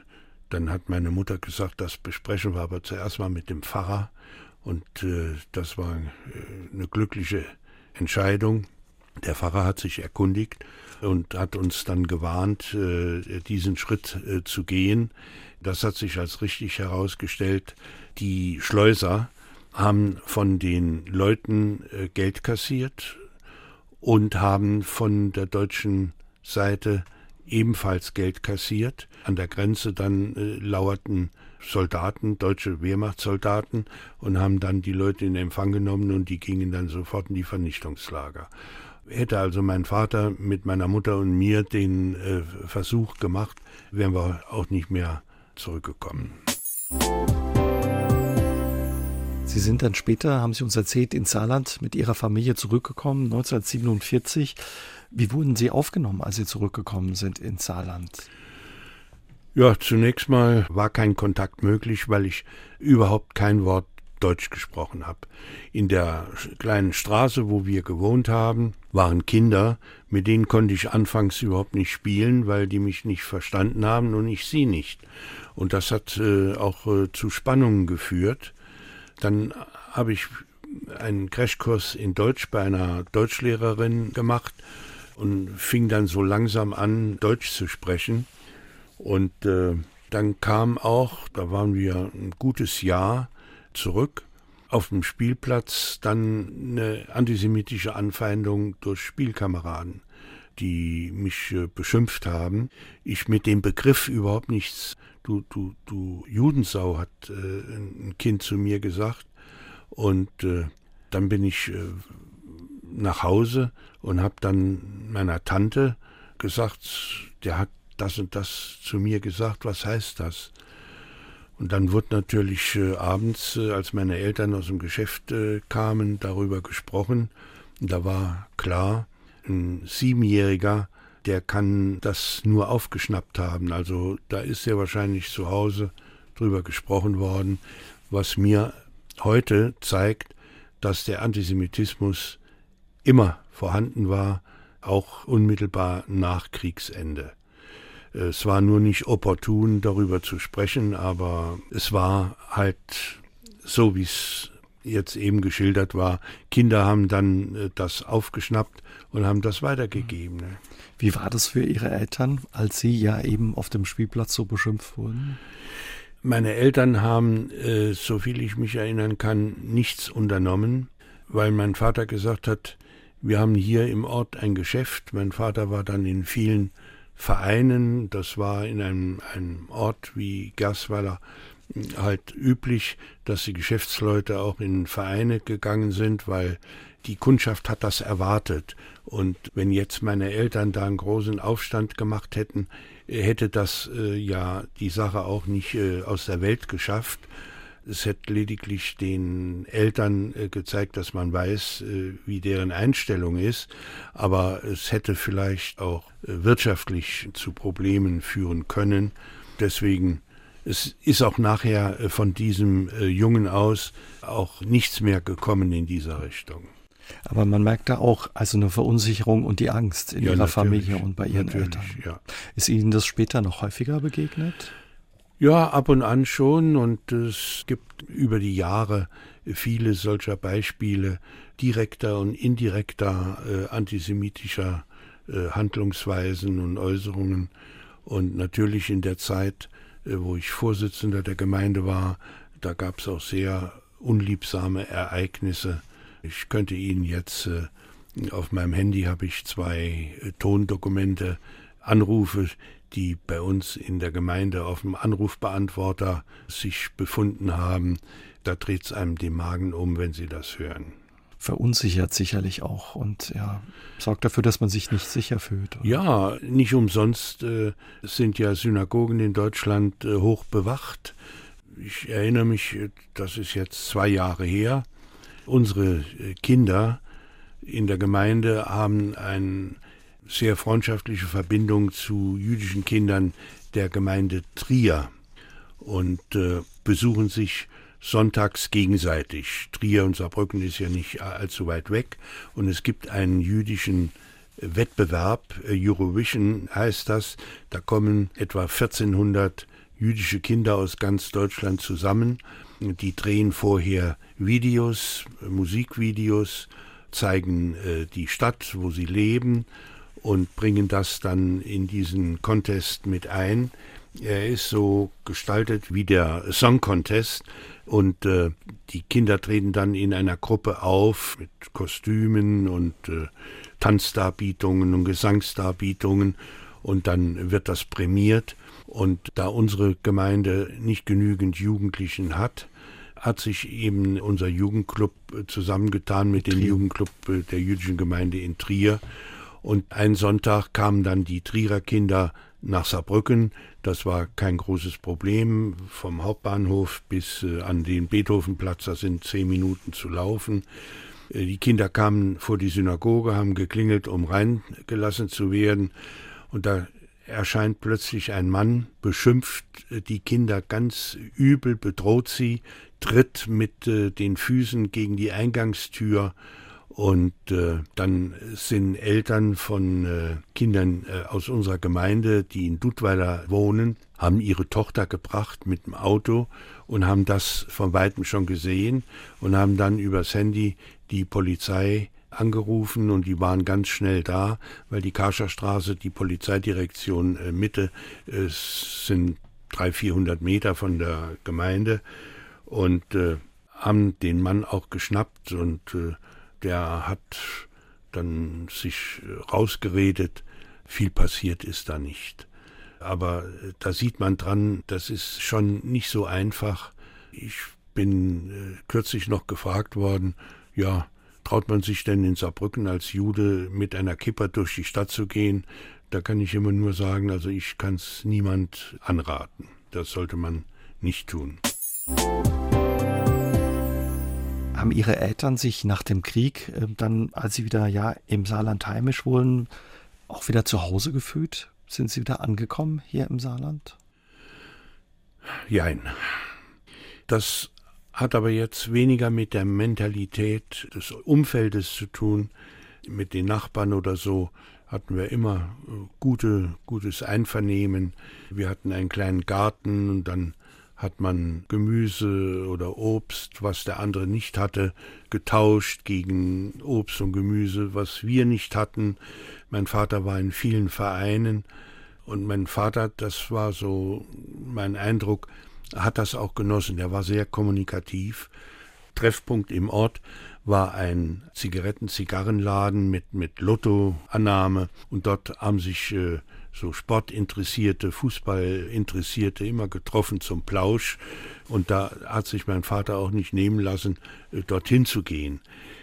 Speaker 2: dann hat meine Mutter gesagt, das besprechen wir aber zuerst mal mit dem Pfarrer. Und äh, das war äh, eine glückliche Entscheidung. Der Pfarrer hat sich erkundigt und hat uns dann gewarnt, äh, diesen Schritt äh, zu gehen. Das hat sich als richtig herausgestellt. Die Schleuser haben von den Leuten äh, Geld kassiert und haben von der deutschen Seite ebenfalls Geld kassiert. An der Grenze dann äh, lauerten Soldaten, deutsche Wehrmachtssoldaten, und haben dann die Leute in Empfang genommen und die gingen dann sofort in die Vernichtungslager. Hätte also mein Vater mit meiner Mutter und mir den äh, Versuch gemacht, wären wir auch nicht mehr zurückgekommen.
Speaker 1: Sie sind dann später, haben Sie uns erzählt, in Saarland mit Ihrer Familie zurückgekommen, 1947. Wie wurden Sie aufgenommen, als Sie zurückgekommen sind in Saarland?
Speaker 2: Ja, zunächst mal war kein Kontakt möglich, weil ich überhaupt kein Wort Deutsch gesprochen habe. In der kleinen Straße, wo wir gewohnt haben, waren Kinder, mit denen konnte ich anfangs überhaupt nicht spielen, weil die mich nicht verstanden haben und ich sie nicht. Und das hat äh, auch äh, zu Spannungen geführt. Dann habe ich einen Crashkurs in Deutsch bei einer Deutschlehrerin gemacht und fing dann so langsam an, Deutsch zu sprechen. Und äh, dann kam auch, da waren wir ein gutes Jahr zurück, auf dem Spielplatz dann eine antisemitische Anfeindung durch Spielkameraden, die mich äh, beschimpft haben. Ich mit dem Begriff überhaupt nichts, du, du, du Judensau, hat äh, ein Kind zu mir gesagt. Und äh, dann bin ich äh, nach Hause und habe dann meiner Tante gesagt, der hat das und das zu mir gesagt, was heißt das? Und dann wurde natürlich äh, abends, äh, als meine Eltern aus dem Geschäft äh, kamen, darüber gesprochen. Und da war klar, ein Siebenjähriger, der kann das nur aufgeschnappt haben. Also da ist sehr wahrscheinlich zu Hause drüber gesprochen worden, was mir heute zeigt, dass der Antisemitismus immer vorhanden war, auch unmittelbar nach Kriegsende. Es war nur nicht opportun, darüber zu sprechen, aber es war halt so, wie es jetzt eben geschildert war. Kinder haben dann äh, das aufgeschnappt und haben das weitergegeben. Ne?
Speaker 1: Wie war das für Ihre Eltern, als Sie ja eben auf dem Spielplatz so beschimpft wurden?
Speaker 2: Meine Eltern haben, äh, soviel ich mich erinnern kann, nichts unternommen, weil mein Vater gesagt hat, wir haben hier im Ort ein Geschäft. Mein Vater war dann in vielen Vereinen. Das war in einem, einem Ort wie Gersweiler halt üblich, dass die Geschäftsleute auch in Vereine gegangen sind, weil die Kundschaft hat das erwartet. Und wenn jetzt meine Eltern da einen großen Aufstand gemacht hätten, hätte das äh, ja die Sache auch nicht äh, aus der Welt geschafft. Es hätte lediglich den Eltern äh, gezeigt, dass man weiß, äh, wie deren Einstellung ist, aber es hätte vielleicht auch äh, wirtschaftlich zu Problemen führen können. Deswegen es ist auch nachher von diesem Jungen aus auch nichts mehr gekommen in dieser Richtung.
Speaker 1: Aber man merkt da auch also eine Verunsicherung und die Angst in ja, ihrer Familie und bei ihren Eltern. Ja. Ist Ihnen das später noch häufiger begegnet?
Speaker 2: Ja, ab und an schon. Und es gibt über die Jahre viele solcher Beispiele direkter und indirekter äh, antisemitischer äh, Handlungsweisen und Äußerungen. Und natürlich in der Zeit, äh, wo ich Vorsitzender der Gemeinde war, da gab es auch sehr unliebsame Ereignisse ich könnte Ihnen jetzt äh, auf meinem Handy habe ich zwei äh, Tondokumente, Anrufe, die bei uns in der Gemeinde auf dem Anrufbeantworter sich befunden haben. Da dreht es einem den Magen um, wenn Sie das hören.
Speaker 1: Verunsichert sicherlich auch und ja, sorgt dafür, dass man sich nicht sicher fühlt.
Speaker 2: Oder? Ja, nicht umsonst äh, sind ja Synagogen in Deutschland äh, hoch bewacht. Ich erinnere mich, äh, das ist jetzt zwei Jahre her, Unsere äh, Kinder in der Gemeinde haben eine sehr freundschaftliche Verbindung zu jüdischen Kindern der Gemeinde Trier und äh, besuchen sich sonntags gegenseitig. Trier und Saarbrücken ist ja nicht allzu weit weg und es gibt einen jüdischen Wettbewerb, äh, Eurovision heißt das, da kommen etwa 1400 jüdische Kinder aus ganz Deutschland zusammen. Die drehen vorher Videos, Musikvideos, zeigen äh, die Stadt, wo sie leben und bringen das dann in diesen Contest mit ein. Er ist so gestaltet wie der Song Contest und äh, die Kinder treten dann in einer Gruppe auf mit Kostümen und äh, Tanzdarbietungen und Gesangsdarbietungen und dann wird das prämiert. Und da unsere Gemeinde nicht genügend Jugendlichen hat, hat sich eben unser Jugendclub äh, zusammengetan mit dem Jugendclub äh, der jüdischen Gemeinde in Trier. Und einen Sonntag kamen dann die Trierer Kinder nach Saarbrücken. Das war kein großes Problem. Vom Hauptbahnhof bis äh, an den Beethovenplatz, da sind zehn Minuten zu laufen. Die Kinder kamen vor die Synagoge, haben geklingelt, um reingelassen zu werden. Und da erscheint plötzlich ein Mann, beschimpft die Kinder ganz übel, bedroht sie, tritt mit äh, den Füßen gegen die Eingangstür und äh, dann sind Eltern von äh, Kindern äh, aus unserer Gemeinde, die in Dudweiler wohnen, haben ihre Tochter gebracht mit dem Auto und haben das von weitem schon gesehen und haben dann übers Handy die Polizei angerufen und die waren ganz schnell da, weil die Kascherstraße, die Polizeidirektion äh, Mitte, äh, sind 300, 400 Meter von der Gemeinde und äh, haben den Mann auch geschnappt und äh, der hat dann sich rausgeredet. Viel passiert ist da nicht. Aber äh, da sieht man dran, das ist schon nicht so einfach. Ich bin äh, kürzlich noch gefragt worden, ja, traut man sich denn in Saarbrücken als Jude mit einer Kipper durch die Stadt zu gehen? Da kann ich immer nur sagen, also ich kann es niemand anraten. Das sollte man nicht tun.
Speaker 1: Haben Ihre Eltern sich nach dem Krieg äh, dann, als Sie wieder ja im Saarland heimisch wurden, auch wieder zu Hause gefühlt? Sind Sie wieder angekommen hier im Saarland?
Speaker 2: Jein. Das hat aber jetzt weniger mit der Mentalität des Umfeldes zu tun. Mit den Nachbarn oder so hatten wir immer äh, gute, gutes Einvernehmen. Wir hatten einen kleinen Garten und dann hat man Gemüse oder Obst, was der andere nicht hatte, getauscht gegen Obst und Gemüse, was wir nicht hatten. Mein Vater war in vielen Vereinen und mein Vater, das war so mein Eindruck, hat das auch genossen. Er war sehr kommunikativ. Treffpunkt im Ort war ein Zigaretten-Zigarrenladen mit, mit Lottoannahme und dort haben sich äh, so Sportinteressierte, Fußballinteressierte immer getroffen zum Plausch. Und da hat sich mein Vater auch nicht nehmen lassen, äh, dorthin zu gehen.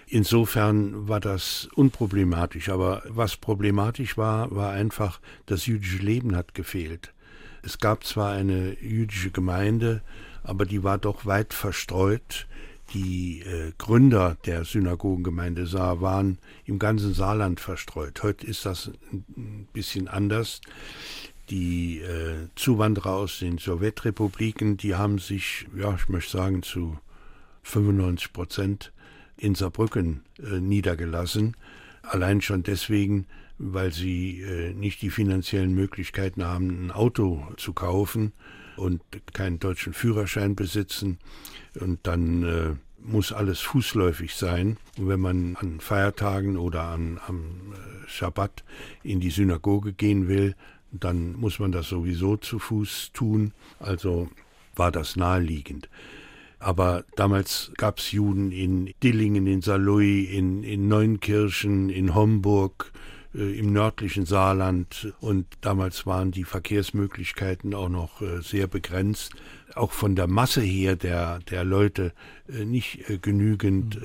Speaker 2: Insofern war das unproblematisch. Aber was problematisch war, war einfach, das jüdische Leben hat gefehlt. Es gab zwar eine jüdische Gemeinde, aber die war doch weit verstreut. Die äh, Gründer der Synagogengemeinde Saar waren im ganzen Saarland verstreut. Heute ist das ein bisschen anders. Die äh, Zuwanderer aus den Sowjetrepubliken, die haben sich, ja, ich möchte sagen, zu 95 Prozent in Saarbrücken äh, niedergelassen. Allein schon deswegen, weil sie äh, nicht die finanziellen Möglichkeiten haben, ein Auto zu kaufen und keinen deutschen Führerschein besitzen. Und dann äh, muss alles fußläufig sein. Und wenn man an Feiertagen oder an, am äh, Schabbat in die Synagoge gehen will, dann muss man das sowieso zu Fuß tun. Also war das naheliegend. Aber damals gab es Juden in Dillingen, in Saarlouis, in, in Neunkirchen, in Homburg, im nördlichen Saarland. Und damals waren die Verkehrsmöglichkeiten auch noch äh, sehr begrenzt, auch von der Masse her der, der Leute äh, nicht genügend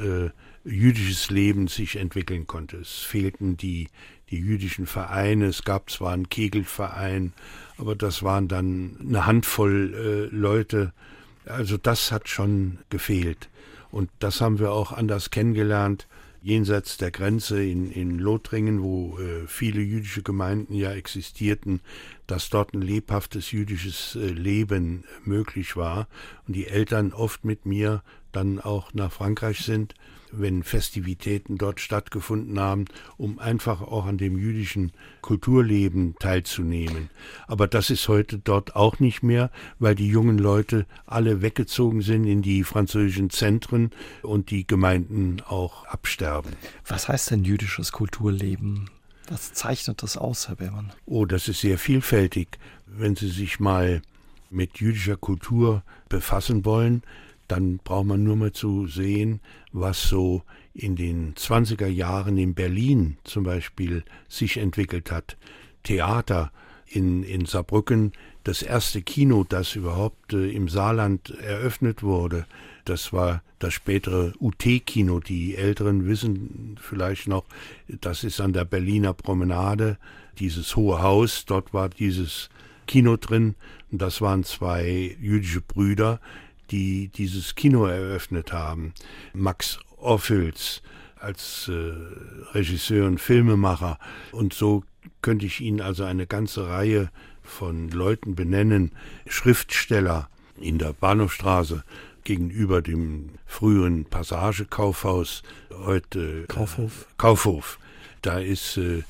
Speaker 2: jüdisches Leben sich entwickeln konnte. Es fehlten die, die jüdischen Vereine, es gab zwar einen Kegelverein, aber das waren dann eine Handvoll Leute, also das hat schon gefehlt. Und das haben wir auch anders kennengelernt jenseits der Grenze in, in Lothringen, wo äh, viele jüdische Gemeinden ja existierten, dass dort ein lebhaftes jüdisches äh, Leben möglich war und die Eltern oft mit mir dann auch nach Frankreich sind wenn Festivitäten dort stattgefunden haben, um einfach auch an dem jüdischen Kulturleben teilzunehmen. Aber das ist heute dort auch nicht mehr, weil die jungen Leute alle weggezogen sind in die französischen Zentren und die Gemeinden auch absterben.
Speaker 1: Was heißt denn jüdisches Kulturleben? Was zeichnet das aus, Herr Behrmann?
Speaker 2: Oh, das ist sehr vielfältig. Wenn Sie sich mal mit jüdischer Kultur befassen wollen, dann braucht man nur mal zu sehen, was so in den 20er Jahren in Berlin zum Beispiel sich entwickelt hat. Theater in, in Saarbrücken, das erste Kino, das überhaupt äh, im Saarland eröffnet wurde. Das war das spätere UT-Kino. Die Älteren wissen vielleicht noch, das ist an der Berliner Promenade, dieses hohe Haus, dort war dieses Kino drin. Und das waren zwei jüdische Brüder, die dieses Kino eröffnet haben. Max Orphüls als äh, Regisseur und Filmemacher. Und so könnte ich Ihnen also eine ganze Reihe von Leuten benennen. Schriftsteller in der Bahnhofstraße gegenüber dem früheren Passagekaufhaus, heute
Speaker 1: Kaufhof.
Speaker 2: Äh, Kaufhof. Da ist äh,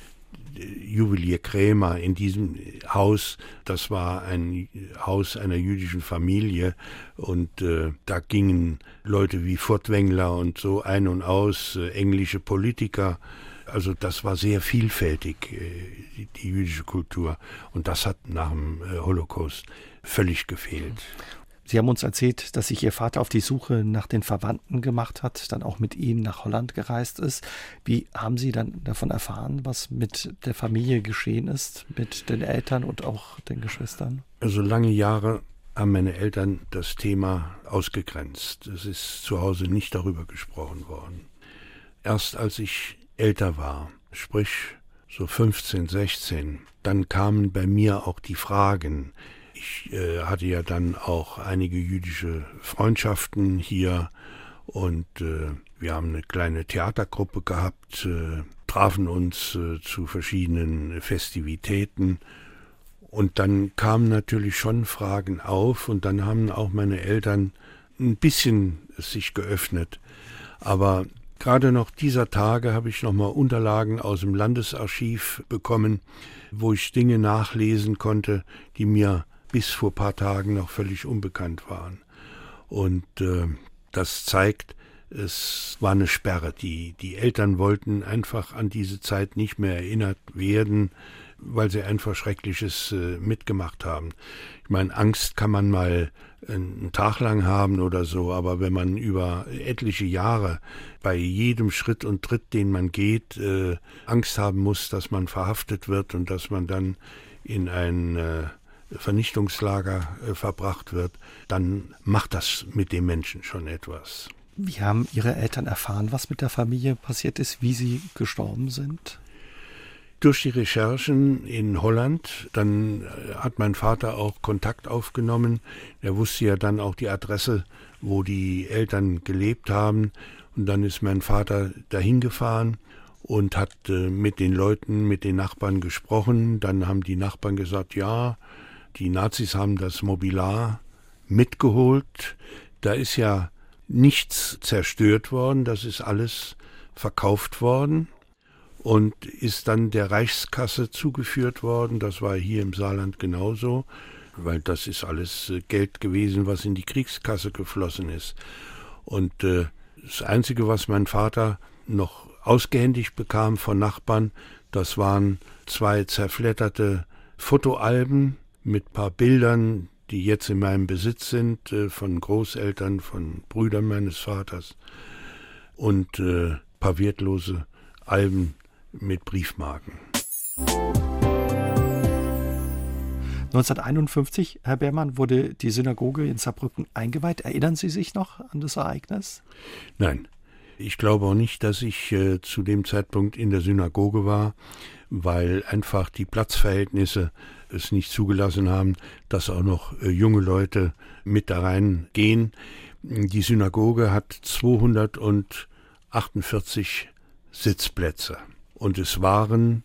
Speaker 2: Juwelier Krämer in diesem Haus. Das war ein Haus einer jüdischen Familie und äh, da gingen Leute wie Furtwängler und so ein und aus, äh, englische Politiker. Also das war sehr vielfältig, äh, die, jüdische Kultur. Und das hat nach dem äh, Holocaust völlig gefehlt.
Speaker 1: Sie haben uns erzählt, dass sich Ihr Vater auf die Suche nach den Verwandten gemacht hat, dann auch mit Ihnen nach Holland gereist ist. Wie haben Sie dann davon erfahren, was mit der Familie geschehen ist, mit den Eltern und auch den Geschwistern?
Speaker 2: Also lange Jahre haben meine Eltern das Thema ausgegrenzt. Es ist zu Hause nicht darüber gesprochen worden. Erst als ich älter war, sprich so 15, 16, dann kamen bei mir auch die Fragen, ich äh, hatte ja dann auch einige jüdische Freundschaften hier und äh, wir haben eine kleine Theatergruppe gehabt, äh, trafen uns äh, zu verschiedenen Festivitäten und dann kamen natürlich schon Fragen auf und dann haben auch meine Eltern ein bisschen sich geöffnet. Aber gerade noch dieser Tage habe ich nochmal Unterlagen aus dem Landesarchiv bekommen, wo ich Dinge nachlesen konnte, die mir bis vor ein paar Tagen noch völlig unbekannt waren. Und äh, das zeigt, es war eine Sperre. Die, die Eltern wollten einfach an diese Zeit nicht mehr erinnert werden, weil sie einfach Schreckliches äh, mitgemacht haben. Ich meine, Angst kann man mal einen Tag lang haben oder so, aber wenn man über etliche Jahre bei jedem Schritt und Tritt, den man geht, äh, Angst haben muss, dass man verhaftet wird und dass man dann in ein äh, Vernichtungslager äh, verbracht wird, dann macht das mit dem Menschen schon etwas.
Speaker 1: Wie haben Ihre Eltern erfahren, was mit der Familie passiert ist, wie sie gestorben sind?
Speaker 2: Durch die Recherchen in Holland, dann äh, hat mein Vater auch Kontakt aufgenommen. Er wusste ja dann auch die Adresse, wo die Eltern gelebt haben. Und dann ist mein Vater dahin gefahren und hat äh, mit den Leuten, mit den Nachbarn gesprochen. Dann haben die Nachbarn gesagt, ja, die Nazis haben das Mobilar mitgeholt. Da ist ja nichts zerstört worden, das ist alles verkauft worden und ist dann der Reichskasse zugeführt worden. Das war hier im Saarland genauso, weil das ist alles äh, Geld gewesen, was in die Kriegskasse geflossen ist. Und äh, das Einzige, was mein Vater noch ausgehändigt bekam von Nachbarn, das waren zwei zerfletterte Fotoalben mit paar Bildern, die jetzt in meinem Besitz sind, äh, von Großeltern, von Brüdern meines Vaters und äh, paar wertlose Alben mit Briefmarken.
Speaker 1: 1951, Herr Beermann, wurde die Synagoge in Saarbrücken eingeweiht. Erinnern Sie sich noch an das Ereignis?
Speaker 2: Nein. Ich glaube auch nicht, dass ich äh, zu dem Zeitpunkt in der Synagoge war, weil einfach die Platzverhältnisse es nicht zugelassen haben, dass auch noch äh, junge Leute mit da reingehen. Die Synagoge hat 248 Sitzplätze. Und es waren,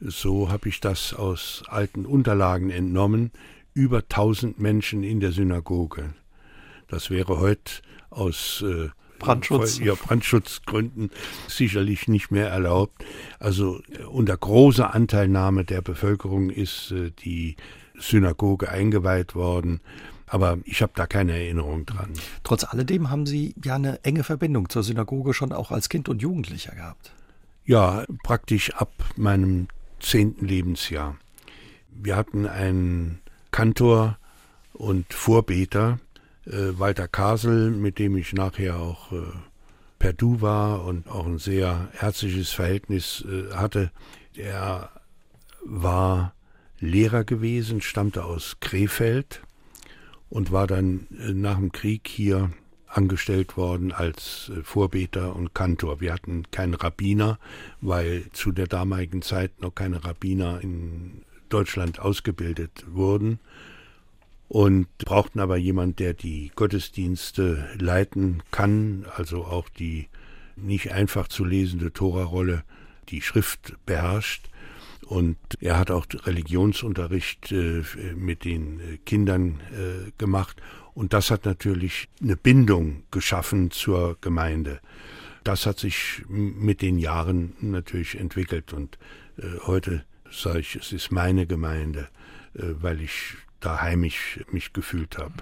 Speaker 2: so habe ich das aus alten Unterlagen entnommen, über 1000 Menschen in der Synagoge. Das wäre heute aus äh,
Speaker 1: Brandschutz.
Speaker 2: Ja, Brandschutzgründen sicherlich nicht mehr erlaubt. Also äh, unter großer Anteilnahme der Bevölkerung ist äh, die Synagoge eingeweiht worden. Aber ich habe da keine Erinnerung dran.
Speaker 1: Trotz alledem haben Sie ja eine enge Verbindung zur Synagoge schon auch als Kind und Jugendlicher gehabt.
Speaker 2: Ja, praktisch ab meinem zehnten Lebensjahr. Wir hatten einen Kantor und Vorbeter, Walter Kasel, mit dem ich nachher auch äh, per Du war und auch ein sehr herzliches Verhältnis äh, hatte. Er war Lehrer gewesen, stammte aus Krefeld und war dann äh, nach dem Krieg hier angestellt worden als äh, Vorbeter und Kantor. Wir hatten keinen Rabbiner, weil zu der damaligen Zeit noch keine Rabbiner in Deutschland ausgebildet wurden und brauchten aber jemand, der die Gottesdienste leiten kann, also auch die nicht einfach zu lesende Tora-Rolle, die Schrift beherrscht. Und er hat auch Religionsunterricht äh, mit den äh, Kindern äh, gemacht und das hat natürlich eine Bindung geschaffen zur Gemeinde. Das hat sich mit den Jahren natürlich entwickelt und äh, heute sage ich, es ist meine Gemeinde, weil ich da heimisch mich gefühlt habe.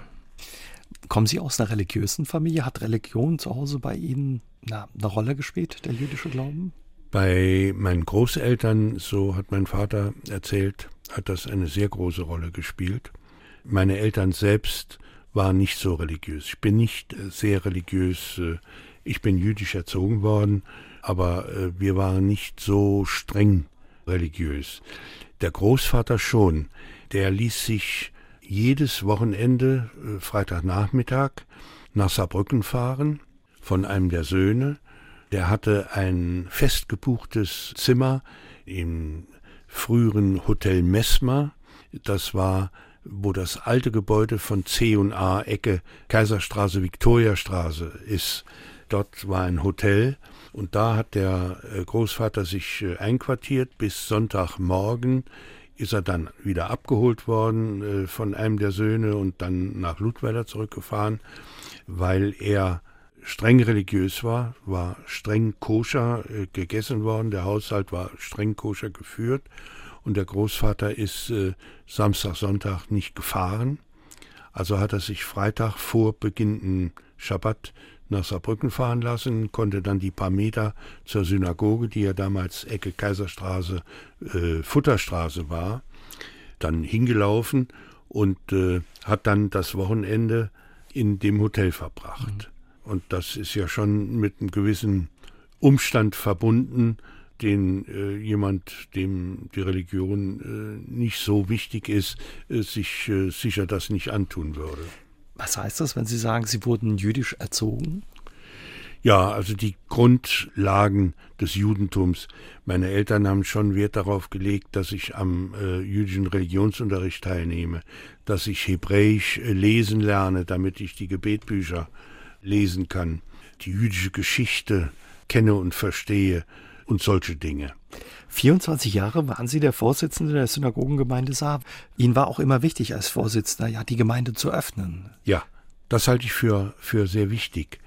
Speaker 1: Kommen Sie aus einer religiösen Familie? Hat Religion zu Hause bei Ihnen na, eine Rolle gespielt, der jüdische Glauben?
Speaker 2: Bei meinen Großeltern, so hat mein Vater erzählt, hat das eine sehr große Rolle gespielt. Meine Eltern selbst war nicht so religiös. Ich bin nicht äh, sehr religiös. Äh, ich bin jüdisch erzogen worden, aber äh, wir waren nicht so streng religiös. Der Großvater schon. Der ließ sich jedes Wochenende, Freitagnachmittag, nach Saarbrücken fahren von einem der Söhne. Der hatte ein festgebuchtes Zimmer im früheren Hotel Messmer. Das war wo das alte Gebäude von C und A Ecke Kaiserstraße Viktoriastraße ist. Dort war ein Hotel und da hat der äh, Großvater sich äh, einquartiert. Bis Sonntagmorgen ist er dann wieder abgeholt worden äh, von einem der Söhne und dann nach Ludweiler zurückgefahren, weil er streng religiös war, war streng koscher gegessen worden, der Haushalt war streng koscher geführt und der Großvater ist äh, Samstag, Sonntag nicht gefahren. Also hat er sich Freitag vor beginnenden Schabbat nach Saarbrücken fahren lassen, konnte dann die paar Meter zur Synagoge, die ja damals Ecke Kaiserstraße, äh, Futterstraße war, dann hingelaufen und äh, hat dann das Wochenende in dem Hotel verbracht. Mhm. Und das ist ja schon mit einem gewissen Umstand verbunden, den äh, jemand, dem die Religion äh, nicht so wichtig ist, äh, sich äh, sicher das nicht antun würde.
Speaker 1: Was heißt das, wenn Sie sagen, Sie wurden jüdisch erzogen?
Speaker 2: Ja, also die Grundlagen des Judentums. Meine Eltern haben schon Wert darauf gelegt, dass ich am äh, jüdischen Religionsunterricht teilnehme, dass ich Hebräisch äh, lesen lerne, damit ich die Gebetbücher lesen kann, die jüdische Geschichte kenne und verstehe und solche Dinge.
Speaker 1: 24 Jahre waren Sie der Vorsitzende der Synagogengemeinde Saar. Ihnen war auch immer wichtig als Vorsitzender, ja, die Gemeinde zu öffnen.
Speaker 2: Ja, das halte ich für, für sehr wichtig,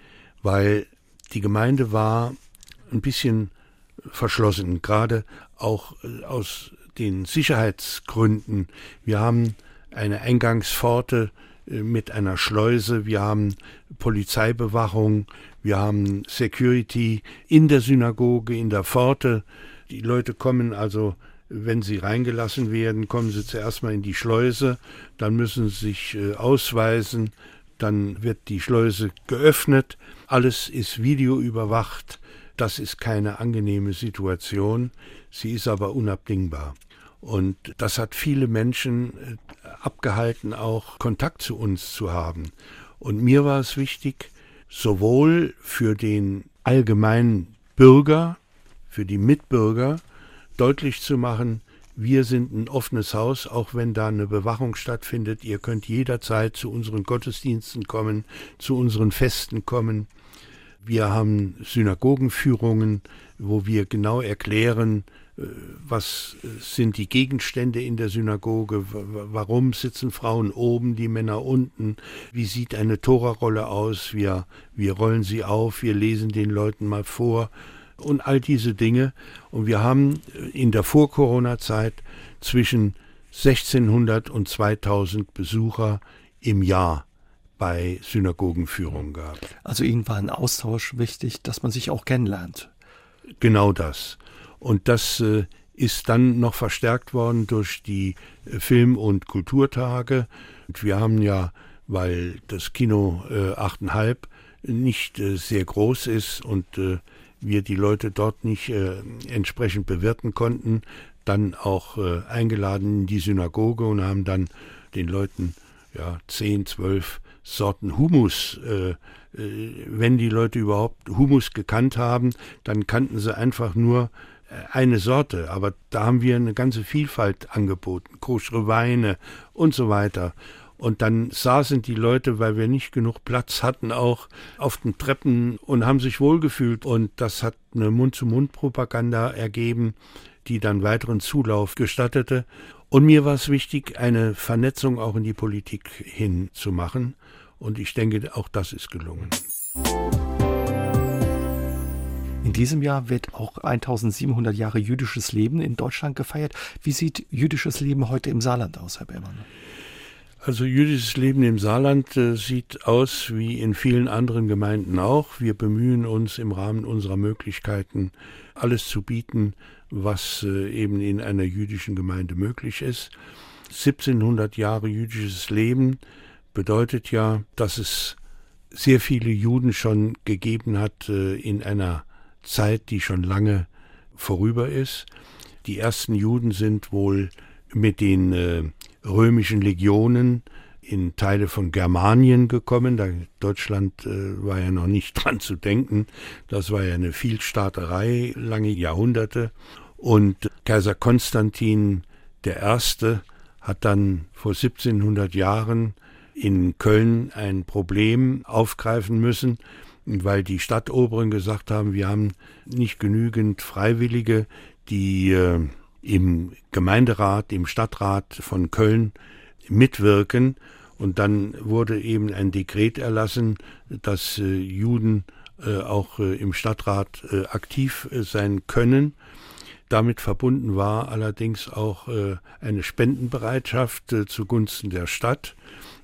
Speaker 2: weil die Gemeinde war ein bisschen verschlossen, gerade auch äh, aus den Sicherheitsgründen. Wir haben eine Eingangspforte äh, mit einer Schleuse, wir haben Polizeibewachung, wir haben Security in der Synagoge, in der Pforte. Die Leute kommen also, wenn sie reingelassen werden, kommen sie zuerst mal in die Schleuse, dann müssen sie sich äh, ausweisen, dann wird die Schleuse geöffnet, alles ist videoüberwacht. Das ist keine angenehme Situation, sie ist aber unabdingbar. Und das hat viele Menschen äh, abgehalten, auch Kontakt zu uns zu haben. Und mir war es wichtig, sowohl für den allgemeinen Bürger, für die Mitbürger deutlich zu machen, wir sind ein offenes Haus, auch wenn da eine Bewachung stattfindet. Ihr könnt jederzeit zu unseren Gottesdiensten kommen, zu unseren Festen kommen. Wir haben Synagogenführungen, wo wir genau erklären, äh, was sind die Gegenstände in der Synagoge, warum sitzen Frauen oben, die Männer unten, wie sieht eine Torarolle aus, wir, wir rollen sie auf, wir lesen den Leuten mal vor und all diese Dinge. Und wir haben in der Vor-Corona-Zeit zwischen 1600 und 2000 Besucher im Jahr bei Synagogenführungen gehabt.
Speaker 1: Also Ihnen war ein Austausch wichtig, dass man sich auch kennenlernt.
Speaker 2: Genau das. Und das äh, ist dann noch verstärkt worden durch die äh, Film- und Kulturtage. Und wir haben ja, weil das Kino äh, 8,5 nicht äh, sehr groß ist und äh, wir die Leute dort nicht äh, entsprechend bewirten konnten, dann auch äh, eingeladen in die Synagoge und haben dann den Leuten ja zehn, zwölf Sorten Humus. Äh, äh, wenn die Leute überhaupt Humus gekannt haben, dann kannten sie einfach nur äh, eine Sorte, aber da haben wir eine ganze Vielfalt angeboten, koschere Weine und so weiter. Und dann saßen die Leute, weil wir nicht genug Platz hatten, auch auf den Treppen und haben sich wohlgefühlt. Und das hat eine Mund-zu-Mund-Propaganda ergeben, die dann weiteren Zulauf gestattete. Und mir war es wichtig, eine Vernetzung auch in die Politik hinzumachen. Und ich denke, auch das ist gelungen.
Speaker 1: In diesem Jahr wird auch 1700 Jahre jüdisches Leben in Deutschland gefeiert. Wie sieht jüdisches Leben heute im Saarland aus, Herr Beermann?
Speaker 2: Also jüdisches Leben im Saarland äh, sieht aus wie in vielen anderen Gemeinden auch. Wir bemühen uns im Rahmen unserer Möglichkeiten, alles zu bieten, was äh, eben in einer jüdischen Gemeinde möglich ist. 1700 Jahre jüdisches Leben bedeutet ja, dass es sehr viele Juden schon gegeben hat äh, in einer Zeit, die schon lange vorüber ist. Die ersten Juden sind wohl mit den äh, römischen Legionen in Teile von Germanien gekommen. Da Deutschland äh, war ja noch nicht [LAUGHS] dran zu denken. Das war ja eine Vielstaaterei, lange Jahrhunderte. Und Kaiser Konstantin I. hat dann vor 1700 Jahren in Köln ein Problem aufgreifen müssen, weil die Stadtoberen gesagt haben, wir haben nicht genügend Freiwillige, die äh, im Gemeinderat, im Stadtrat von Köln mitwirken. Und dann wurde eben ein Dekret erlassen, dass äh, Juden äh, auch äh, im Stadtrat aktiv sein können. Damit verbunden war allerdings auch eine Spendenbereitschaft zugunsten der Stadt.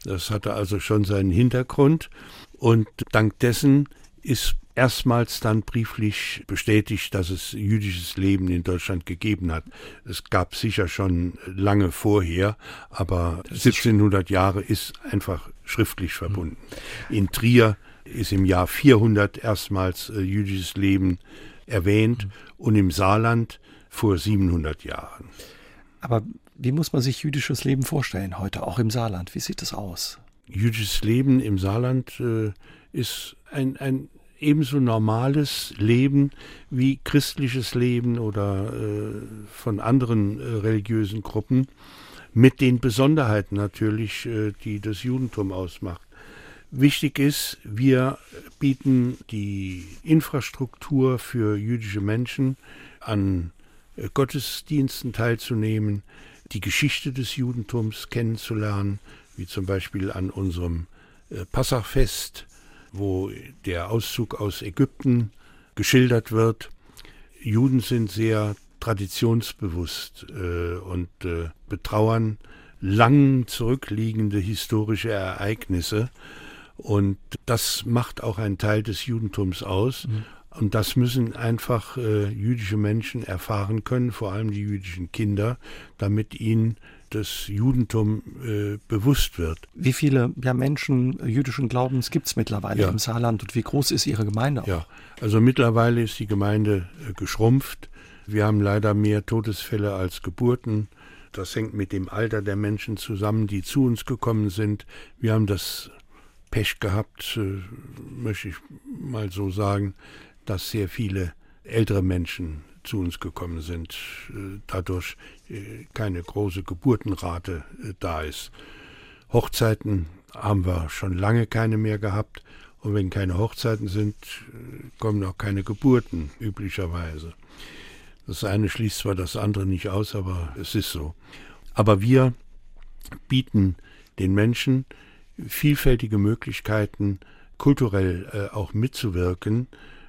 Speaker 2: Das hatte also schon seinen Hintergrund. Und dank dessen ist erstmals dann brieflich bestätigt, dass es jüdisches Leben in Deutschland gegeben hat. Es gab sicher schon lange vorher, aber 1700 Jahre ist einfach schriftlich verbunden. In Trier ist im Jahr 400 erstmals äh, jüdisches Leben erwähnt, mhm. und im Saarland vor 700 Jahren.
Speaker 1: Aber wie muss man sich jüdisches Leben vorstellen heute, auch im Saarland? Wie sieht es aus?
Speaker 2: Jüdisches Leben im Saarland äh, ist ein, ein ebenso normales Leben wie christliches Leben oder äh, von anderen äh, religiösen Gruppen, mit den Besonderheiten natürlich, äh, die das Judentum ausmacht. Wichtig ist, wir bieten die Infrastruktur für jüdische Menschen an äh, Gottesdiensten teilzunehmen, die Geschichte des Judentums kennenzulernen, wie zum Beispiel an unserem äh, Passachfest, wo der Auszug aus Ägypten geschildert wird. Juden sind sehr traditionsbewusst äh, und äh, betrauern lang zurückliegende historische Ereignisse. Und das macht auch einen Teil des Judentums aus. Mhm. Und das müssen einfach äh, jüdische Menschen erfahren können, vor allem die jüdischen Kinder, damit ihnen das Judentum äh, bewusst wird.
Speaker 1: Wie viele ja, Menschen jüdischen Glaubens gibt es mittlerweile ja. im Saarland und wie groß ist Ihre Gemeinde auch?
Speaker 2: Ja, also mittlerweile ist die Gemeinde äh, geschrumpft. Wir haben leider mehr Todesfälle als Geburten. Das hängt mit dem Alter der Menschen zusammen, die zu uns gekommen sind. Wir haben das Pech gehabt, äh, möchte ich mal so sagen, dass sehr viele ältere Menschen zu uns gekommen sind, äh, dadurch äh, keine große Geburtenrate äh, da ist. Hochzeiten haben wir schon lange keine mehr gehabt. Und wenn keine Hochzeiten sind, kommen auch keine Geburten üblicherweise. Das eine schließt zwar das andere nicht aus, aber es ist so. Aber wir bieten den Menschen vielfältige Möglichkeiten, kulturell auch mitzuwirken,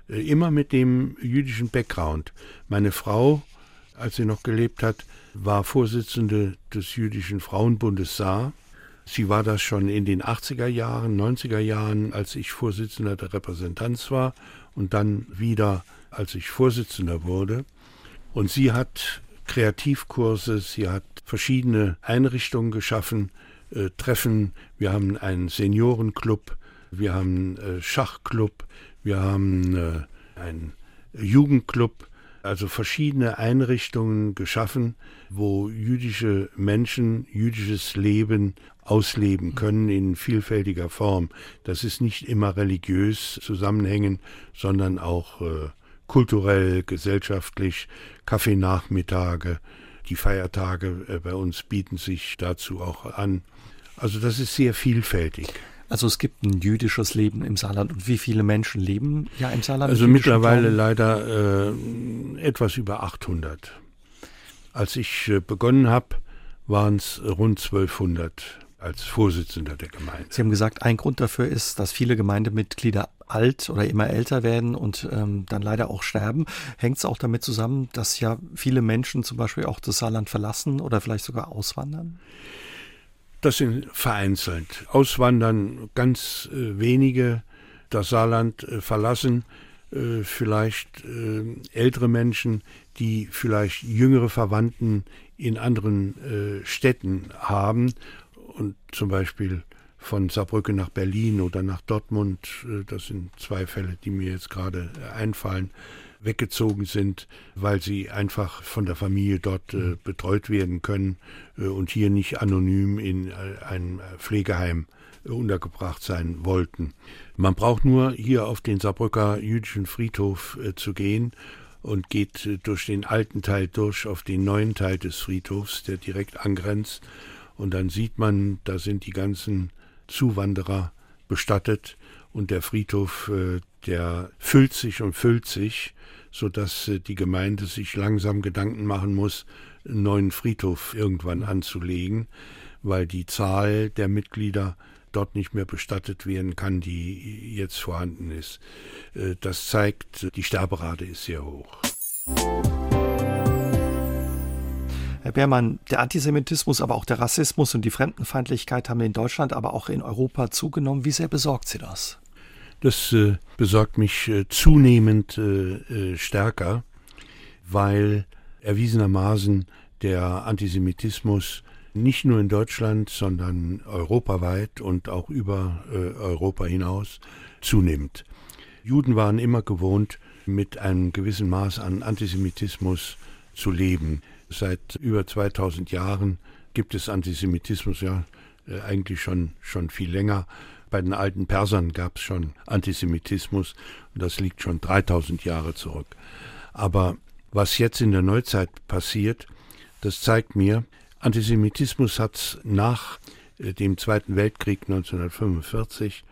Speaker 2: immer mit dem jüdischen Background. Meine Frau, als sie noch gelebt hat, war Vorsitzende des jüdischen Frauenbundes Saar. Sie war das schon in den 80er Jahren, 90er Jahren, als ich Vorsitzender der Repräsentanz war und dann wieder, als ich Vorsitzender wurde. Und sie hat Kreativkurse, sie hat verschiedene Einrichtungen geschaffen, äh, Treffen. Wir haben einen Seniorenclub, wir haben einen äh, Schachclub, wir haben äh, einen Jugendclub, also verschiedene Einrichtungen geschaffen, wo jüdische Menschen jüdisches Leben ausleben können in vielfältiger Form. Das ist nicht immer religiös zusammenhängen, sondern auch äh, kulturell, gesellschaftlich, Kaffeenachmittage, die Feiertage äh, bei uns bieten sich dazu auch an. Also das ist sehr vielfältig.
Speaker 1: Also es gibt ein jüdisches Leben im Saarland. Und wie viele Menschen leben ja im Saarland?
Speaker 2: Also mittlerweile Glauben? leider äh, etwas über 800. Als ich äh, begonnen habe, waren es rund 1200 als Vorsitzender der Gemeinde.
Speaker 1: Sie haben gesagt, ein Grund dafür ist, dass viele Gemeindemitglieder alt oder immer älter werden und ähm, dann leider auch sterben. Hängt es auch damit zusammen, dass ja viele Menschen zum Beispiel auch das Saarland verlassen oder vielleicht sogar auswandern?
Speaker 2: Das sind vereinzelt. Auswandern ganz äh, wenige, das Saarland äh, verlassen, äh, vielleicht äh, ältere Menschen, die vielleicht jüngere Verwandten in anderen äh, Städten haben und zum Beispiel von Saarbrücken nach Berlin oder nach Dortmund, äh, das sind zwei Fälle, die mir jetzt gerade einfallen, weggezogen sind, weil sie einfach von der Familie dort äh, betreut werden können äh, und hier nicht anonym in äh, einem Pflegeheim äh, untergebracht sein wollten. Man braucht nur hier auf den Saarbrücker jüdischen Friedhof äh, zu gehen und geht äh, durch den alten Teil durch auf den neuen Teil des Friedhofs, der direkt angrenzt. Und dann sieht man, da sind die ganzen Zuwanderer bestattet und der Friedhof, der füllt sich und füllt sich sodass äh, die Gemeinde sich langsam Gedanken machen muss, einen neuen Friedhof irgendwann anzulegen, weil die Zahl der Mitglieder dort nicht mehr bestattet werden kann, die jetzt vorhanden ist. Äh, das zeigt, die Sterberate ist sehr hoch.
Speaker 1: Herr Beermann, der Antisemitismus, aber auch der Rassismus und die Fremdenfeindlichkeit haben in Deutschland, aber auch in Europa zugenommen. Wie sehr besorgt Sie das?
Speaker 2: Das äh, besorgt mich äh, zunehmend äh, äh, stärker, weil erwiesenermaßen der Antisemitismus nicht nur in Deutschland, sondern europaweit und auch über äh, Europa hinaus zunimmt. Juden waren immer gewohnt, mit einem gewissen Maß an Antisemitismus zu leben. Seit über 2000 Jahren gibt es Antisemitismus, ja, äh, eigentlich schon, schon viel länger. Bei den alten Persern gab es schon Antisemitismus und das liegt schon 3000 Jahre zurück. Aber was jetzt in der Neuzeit passiert, das zeigt mir, Antisemitismus hat nach äh, dem Zweiten Weltkrieg 1945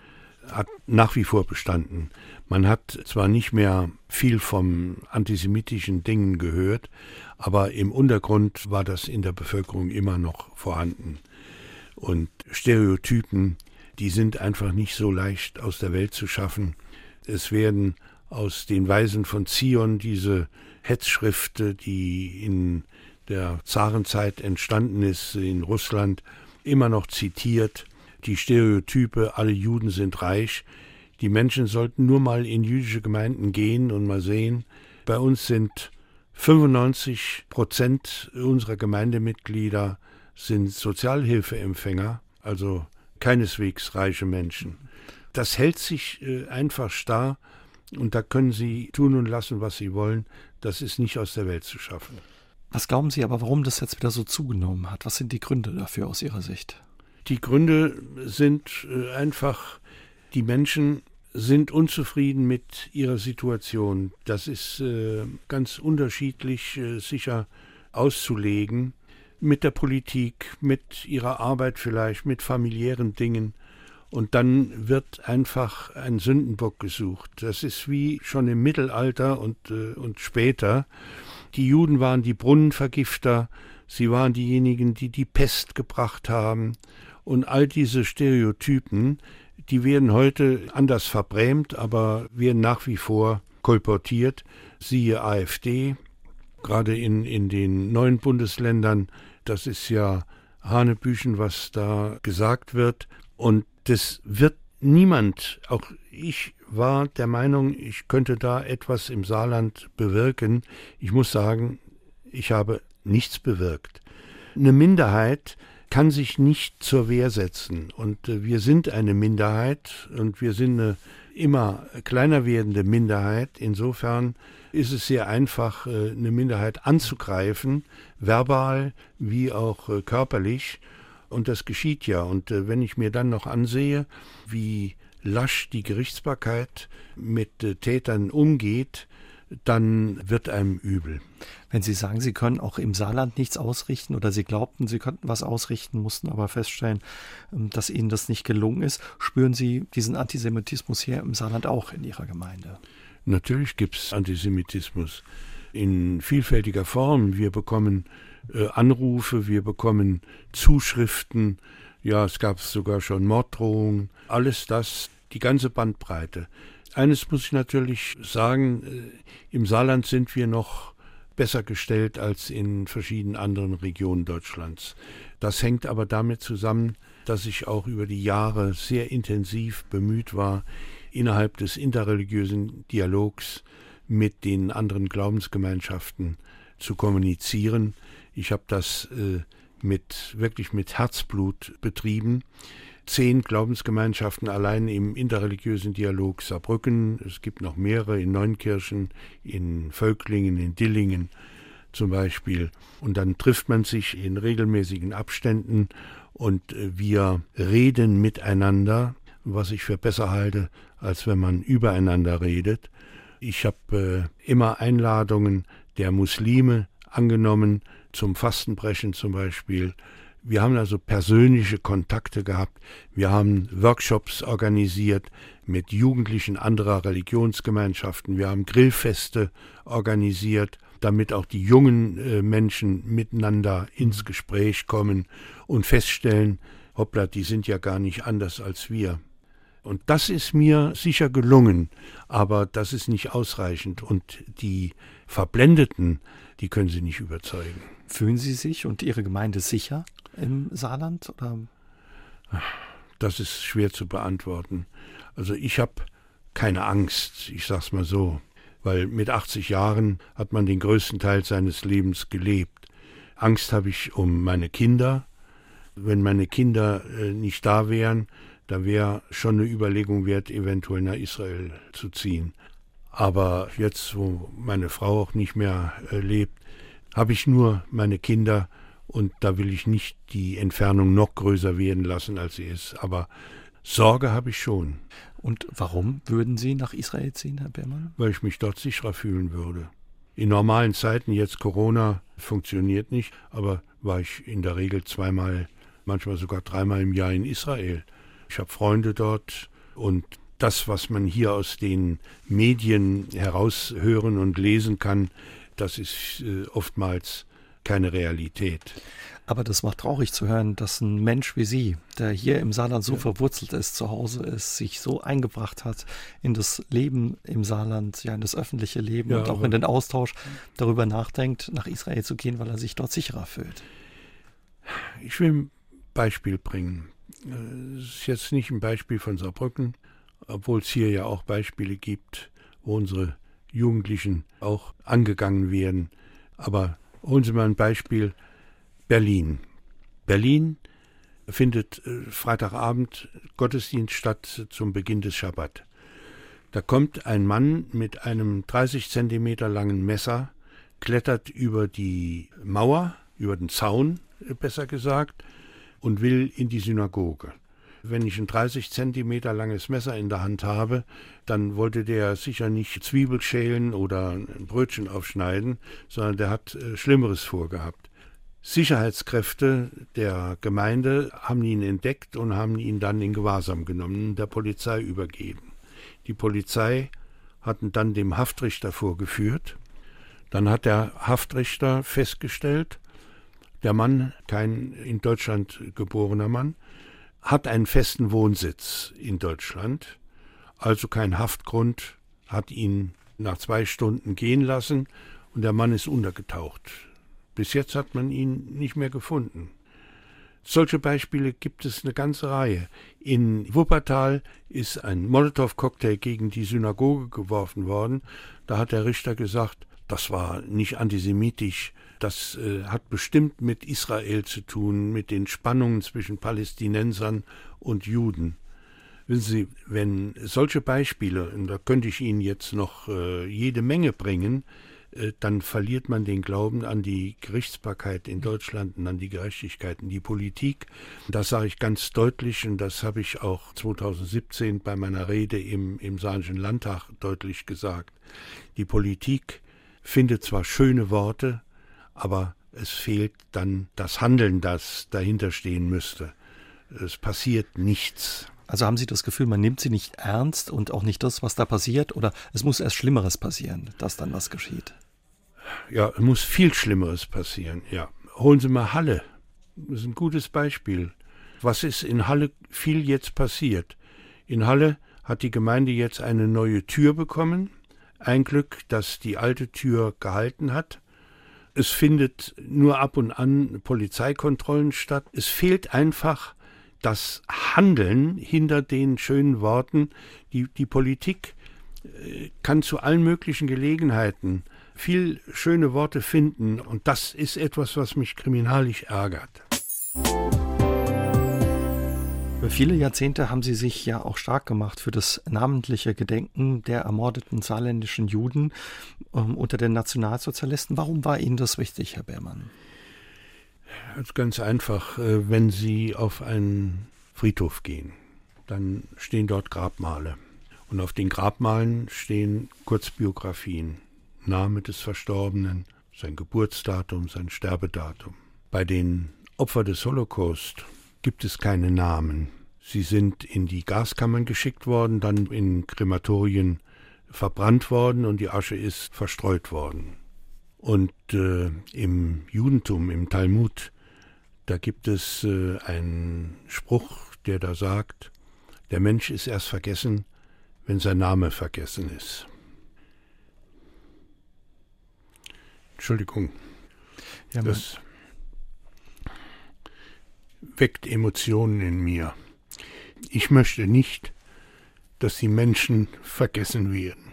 Speaker 2: hat nach wie vor bestanden. Man hat zwar nicht mehr viel vom antisemitischen Dingen gehört, aber im Untergrund war das in der Bevölkerung immer noch vorhanden. Und Stereotypen, die sind einfach nicht so leicht aus der Welt zu schaffen. Es werden aus den Weisen von Zion diese Hetzschrift, die in der Zarenzeit entstanden ist in Russland, immer noch zitiert. Die Stereotype, alle Juden sind reich. Die Menschen sollten nur mal in jüdische Gemeinden gehen und mal sehen. Bei uns sind 95 Prozent unserer Gemeindemitglieder sind Sozialhilfeempfänger, also keineswegs reiche Menschen. Das hält sich äh, einfach starr und da können Sie tun und lassen, was Sie wollen. Das ist nicht aus der Welt zu schaffen.
Speaker 1: Was glauben Sie aber, warum das jetzt wieder so zugenommen hat? Was sind die Gründe dafür aus Ihrer Sicht?
Speaker 2: Die Gründe sind äh, einfach, die Menschen sind unzufrieden mit ihrer Situation. Das ist äh, ganz unterschiedlich sicher auszulegen. Mit der Politik, mit ihrer Arbeit vielleicht, mit familiären Dingen. Und dann wird einfach ein Sündenbock gesucht. Das ist wie schon im Mittelalter und, äh, und später. Die Juden waren die Brunnenvergifter, sie waren diejenigen, die die Pest gebracht haben. Und all diese Stereotypen, die werden heute anders verbrämt, aber werden nach wie vor kolportiert. Siehe AfD, gerade in, in den neuen Bundesländern, das ist ja Hanebüchen, was da gesagt wird. Und das wird niemand, auch ich war der Meinung, ich könnte da etwas im Saarland bewirken. Ich muss sagen, ich habe nichts bewirkt. Eine Minderheit kann sich nicht zur Wehr setzen. Und äh, wir sind eine Minderheit und wir sind eine immer kleiner werdende Minderheit. Insofern ist es sehr einfach, äh, eine Minderheit anzugreifen, verbal wie auch äh, körperlich. Und das geschieht ja. Und äh, wenn ich mir dann noch ansehe, wie lasch die Gerichtsbarkeit mit Tätern umgeht, dann wird einem übel.
Speaker 1: Wenn Sie sagen, Sie können auch im Saarland nichts ausrichten oder Sie glaubten, Sie könnten was ausrichten, mussten aber feststellen, ähm, dass Ihnen das nicht gelungen ist, spüren Sie diesen Antisemitismus hier im Saarland auch in Ihrer Gemeinde?
Speaker 2: Natürlich gibt es Antisemitismus in vielfältiger Form. Wir bekommen äh, Anrufe, wir bekommen Zuschriften, ja, es gab sogar schon Morddrohungen, alles das, die ganze Bandbreite. Eines muss ich natürlich sagen, äh, im Saarland sind wir noch besser gestellt als in verschiedenen anderen Regionen Deutschlands. Das hängt aber damit zusammen, dass ich auch über die Jahre sehr intensiv bemüht war, innerhalb des interreligiösen Dialogs mit den anderen Glaubensgemeinschaften zu kommunizieren. Ich habe das äh, mit wirklich mit Herzblut betrieben. Zehn Glaubensgemeinschaften allein im interreligiösen Dialog Saarbrücken. Es gibt noch mehrere in Neunkirchen, in Völklingen, in Dillingen zum Beispiel. Und dann trifft man sich in regelmäßigen Abständen und äh, wir reden miteinander, was ich für besser halte, als wenn man übereinander redet. Ich habe äh, immer Einladungen der Muslime angenommen, zum Fastenbrechen zum Beispiel. Wir haben also persönliche Kontakte gehabt. Wir haben Workshops organisiert mit Jugendlichen anderer Religionsgemeinschaften. Wir haben Grillfeste organisiert, damit auch die jungen äh, Menschen miteinander ins Gespräch kommen und feststellen, hoppla, die sind ja gar nicht anders als wir. Und das ist mir sicher gelungen, aber das ist nicht ausreichend. Und die Verblendeten, die können Sie nicht überzeugen.
Speaker 1: Fühlen Sie sich und Ihre Gemeinde sicher im Saarland? Oder?
Speaker 2: Das ist schwer zu beantworten. Also ich habe keine Angst, ich sag's mal so, weil mit 80 Jahren hat man den größten Teil seines Lebens gelebt. Angst habe ich um meine Kinder. Wenn meine Kinder äh, nicht da wären, da wäre schon eine Überlegung wert, eventuell nach Israel zu ziehen. Aber jetzt, wo meine Frau auch nicht mehr äh, lebt, habe ich nur meine Kinder und da will ich nicht die Entfernung noch größer werden lassen, als sie ist. Aber Sorge habe ich schon.
Speaker 1: Und warum würden Sie nach Israel ziehen, Herr Beermann?
Speaker 2: Weil ich mich dort sicherer fühlen würde. In normalen Zeiten, jetzt Corona funktioniert nicht, aber war ich in der Regel zweimal, manchmal sogar dreimal im Jahr in Israel. Ich habe Freunde dort und das, was man hier aus den Medien heraushören und lesen kann, das ist äh, oftmals keine Realität.
Speaker 1: Aber das macht traurig zu hören, dass ein Mensch wie Sie, der hier im Saarland so ja. verwurzelt ist, zu Hause ist, sich so eingebracht hat in das Leben im Saarland, ja, in das öffentliche Leben ja, und auch in den Austausch, darüber nachdenkt, nach Israel zu gehen, weil er sich dort sicherer fühlt.
Speaker 2: Ich will ein Beispiel bringen. Es ist jetzt nicht ein Beispiel von Saarbrücken, obwohl es hier ja auch Beispiele gibt, wo unsere Jugendlichen auch angegangen werden. Aber holen Sie mal ein Beispiel Berlin. Berlin findet äh, Freitagabend Gottesdienst statt zum Beginn des Schabbat. Da kommt ein Mann mit einem 30 Zentimeter langen Messer, klettert über die Mauer, über den Zaun, äh, besser gesagt, und will in die Synagoge. Wenn ich ein 30 Zentimeter langes Messer in der Hand habe, dann wollte der sicher nicht Zwiebel schälen oder ein Brötchen aufschneiden, sondern der hat äh, Schlimmeres vorgehabt. Sicherheitskräfte der Gemeinde haben ihn entdeckt und haben ihn dann in Gewahrsam genommen, der Polizei übergeben. Die Polizei hat ihn dann dem Haftrichter vorgeführt. Dann hat der Haftrichter festgestellt, der Mann, kein in Deutschland geborener Mann, hat einen festen Wohnsitz in Deutschland, also kein Haftgrund, hat ihn nach zwei Stunden gehen lassen und der Mann ist untergetaucht. Bis jetzt hat man ihn nicht mehr gefunden. Solche Beispiele gibt es eine ganze Reihe. In Wuppertal ist ein Molotow-Cocktail gegen die Synagoge geworfen worden. Da hat der Richter gesagt, das war nicht antisemitisch, das äh, hat bestimmt mit Israel zu tun, mit den Spannungen zwischen Palästinensern und Juden. Wissen Sie, wenn solche Beispiele, und da könnte ich Ihnen jetzt noch äh, jede Menge bringen, äh, dann verliert man den Glauben an die Gerichtsbarkeit in Deutschland und an die Gerechtigkeit in die Politik. Das sage ich ganz deutlich und das habe ich auch 2017 bei meiner Rede im, im Saarischen Landtag deutlich gesagt. Die Politik findet zwar schöne Worte, aber es fehlt dann das Handeln, das dahinter stehen müsste. Es passiert nichts.
Speaker 1: Also haben Sie das Gefühl, man nimmt sie nicht ernst und auch nicht das, was da passiert, oder es muss erst Schlimmeres passieren, dass dann was geschieht?
Speaker 2: Ja, es muss viel Schlimmeres passieren, ja. Holen Sie mal Halle. Das ist ein gutes Beispiel. Was ist in Halle viel jetzt passiert? In Halle hat die Gemeinde jetzt eine neue Tür bekommen. Ein Glück, dass die alte Tür gehalten hat. Es findet nur ab und an Polizeikontrollen statt. Es fehlt einfach das Handeln hinter den schönen Worten. Die, die Politik äh, kann zu allen möglichen Gelegenheiten viel schöne Worte finden und das ist etwas, was mich kriminalisch ärgert.
Speaker 1: Über viele Jahrzehnte haben Sie sich ja auch stark gemacht für das namentliche Gedenken der ermordeten saarländischen Juden ähm, unter den Nationalsozialisten. Warum war Ihnen das wichtig, Herr Beermann?
Speaker 2: Also ganz einfach, äh, wenn Sie auf einen Friedhof gehen, dann stehen dort Grabmale. Und auf den Grabmalen stehen Kurzbiografien. Name des Verstorbenen, sein Geburtsdatum, sein Sterbedatum. Bei den Opfern des Holocaust gibt es keine Namen. Sie sind in die Gaskammern geschickt worden, dann in Krematorien verbrannt worden und die Asche ist verstreut worden. Und äh, im Judentum, im Talmud, da gibt es äh, einen Spruch, der da sagt, der Mensch ist erst vergessen, wenn sein Name vergessen ist. Entschuldigung. Ja, das weckt Emotionen in mir. Ich möchte nicht, dass die Menschen vergessen werden.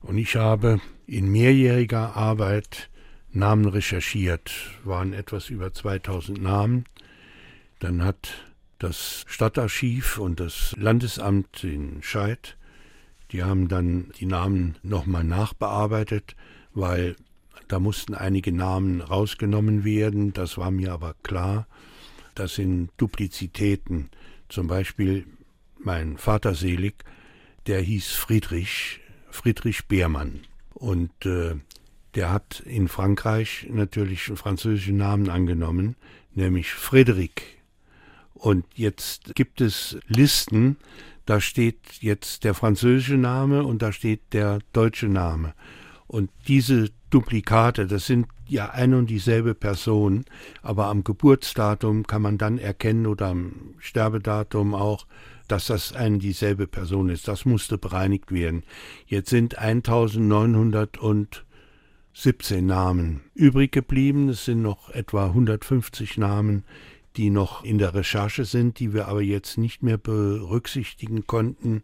Speaker 2: Und ich habe in mehrjähriger Arbeit Namen recherchiert, waren etwas über 2000 Namen. Dann hat das Stadtarchiv und das Landesamt in Scheid Die haben dann die Namen nochmal nachbearbeitet, weil da mussten einige Namen rausgenommen werden. Das war mir aber klar. Das sind Duplizitäten. Zum Beispiel mein Vater selig, der hieß Friedrich, Friedrich Beermann. Und äh, der hat in Frankreich natürlich einen französischen Namen angenommen, nämlich Frédéric. Und jetzt gibt es Listen, da steht jetzt der französische Name und da steht der deutsche Name. Und diese Duplikate, das sind ja ein und dieselbe Person, aber am Geburtsdatum kann man dann erkennen oder am Sterbedatum auch, dass das eine dieselbe Person ist. Das musste bereinigt werden. Jetzt sind 1917 Namen übrig geblieben. Es sind noch etwa 150 Namen, die noch in der Recherche sind, die wir aber jetzt nicht mehr berücksichtigen konnten,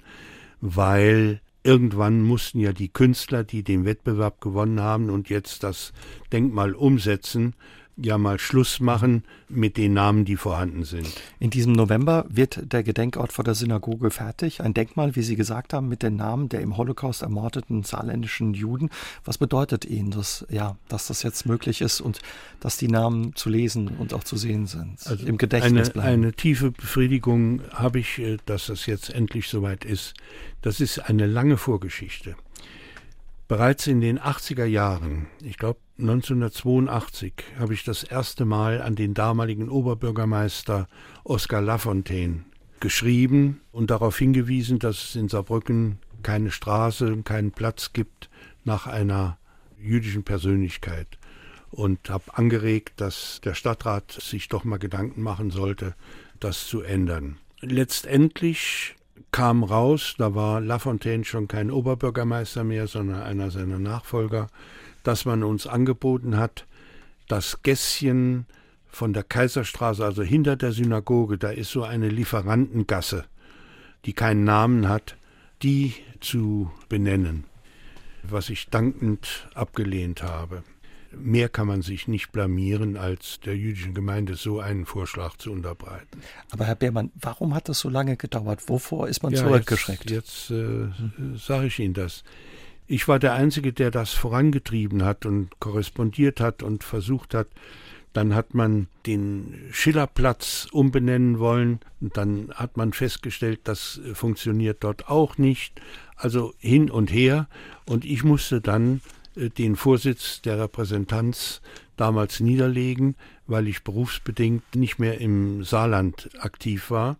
Speaker 2: weil irgendwann mussten ja die Künstler, die den Wettbewerb gewonnen haben und jetzt das Denkmal umsetzen, ja mal Schluss machen mit den Namen, die vorhanden sind.
Speaker 1: In diesem November wird der Gedenkort vor der Synagoge fertig. Ein Denkmal, wie Sie gesagt haben, mit den Namen der im Holocaust ermordeten saarländischen Juden. Was bedeutet Ihnen das, ja, dass das jetzt möglich ist und dass die Namen zu lesen und auch zu sehen sind,
Speaker 2: also im Gedächtnis eine, bleiben? Eine tiefe Befriedigung habe ich, äh, dass das jetzt endlich soweit ist. Das ist eine lange Vorgeschichte. Bereits in den 80er Jahren, ich glaube 1982, habe ich das erste Mal an den damaligen Oberbürgermeister Oskar Lafontaine geschrieben und darauf hingewiesen, dass es in Saarbrücken keine Straße, keinen Platz gibt nach einer jüdischen Persönlichkeit und habe angeregt, dass der Stadtrat sich doch mal Gedanken machen sollte, das zu ändern. Letztendlich kam raus, da war Lafontaine schon kein Oberbürgermeister mehr, sondern einer seiner Nachfolger, dass man uns angeboten hat, das Gässchen von der Kaiserstraße, also hinter der Synagoge, da ist so eine Lieferantengasse, die keinen Namen hat, die zu benennen, was ich dankend abgelehnt habe. Mehr kann man sich nicht blamieren, als der jüdischen Gemeinde so einen Vorschlag zu unterbreiten.
Speaker 1: Aber Herr Beermann, warum hat das so lange gedauert? Wovor ist man ja, zurückgeschreckt?
Speaker 2: Jetzt, jetzt äh, sage ich Ihnen das. Ich war der Einzige, der das vorangetrieben hat und korrespondiert hat und versucht hat. Dann hat man den Schillerplatz umbenennen wollen. Und dann hat man festgestellt, das funktioniert dort auch nicht. Also hin und her. Und ich musste dann äh, den Vorsitz der Repräsentanz damals niederlegen, weil ich berufsbedingt nicht mehr im Saarland aktiv war.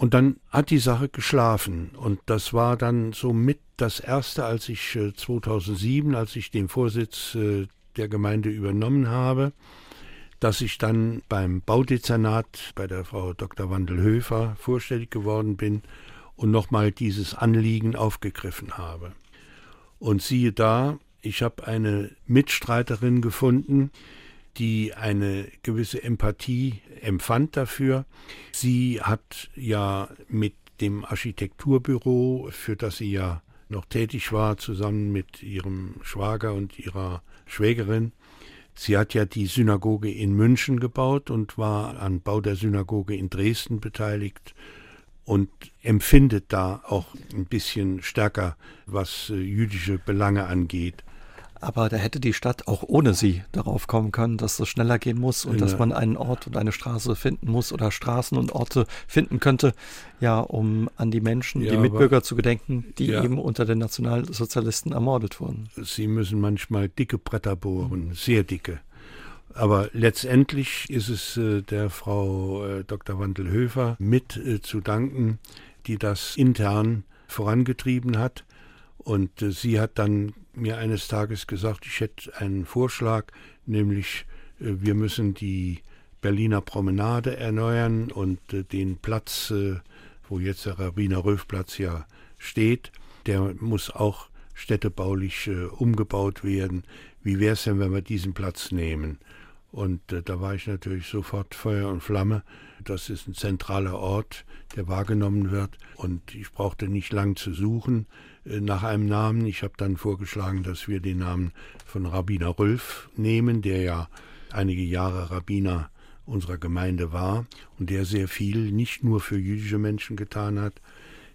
Speaker 2: Und dann hat die Sache geschlafen. Und das war dann so mit das erste, als ich 2007, äh, als ich den Vorsitz äh, der Gemeinde übernommen habe, dass ich dann beim Baudezernat bei der Frau Dr. Wandelhöfer vorstellig geworden bin und nochmal dieses Anliegen aufgegriffen habe. Und siehe da, ich habe eine Mitstreiterin gefunden, die eine gewisse Empathie empfand dafür. Sie hat ja mit dem Architekturbüro, für das sie ja noch tätig war, zusammen mit ihrem Schwager und ihrer Schwägerin, Sie hat ja die Synagoge in München gebaut und war an Bau der Synagoge in Dresden beteiligt und empfindet da auch ein bisschen stärker, was äh, jüdische Belange angeht.
Speaker 1: Aber da hätte die Stadt auch ohne sie darauf kommen können, dass es schneller gehen muss und ja. dass man einen Ort und eine Straße finden muss oder Straßen und Orte finden könnte, ja, um an die Menschen, ja, die Mitbürger zu gedenken, die ja. eben unter den Nationalsozialisten ermordet wurden.
Speaker 2: Sie müssen manchmal dicke Bretter bohren, sehr dicke. Aber letztendlich ist es äh, der Frau äh, Dr. Wandelhöfer mit äh, zu danken, die das intern vorangetrieben hat. Und sie hat dann mir eines Tages gesagt, ich hätte einen Vorschlag, nämlich äh, wir müssen die Berliner Promenade erneuern und äh, den Platz, äh, wo jetzt der Rabbiner Röf-Platz ja steht, der muss auch städtebaulich umgebaut werden. Wie wäre es denn, wenn wir diesen Platz nehmen? Und äh, da war ich natürlich sofort Feuer und Flamme. Das ist ein zentraler Ort, der wahrgenommen wird. Und ich brauchte nicht lang zu suchen äh, nach einem Namen. Ich habe dann vorgeschlagen, dass wir den Namen von Rabbiner Rülf nehmen, der ja einige Jahre Rabbiner unserer Gemeinde war und der sehr viel nicht nur für jüdische Menschen getan hat,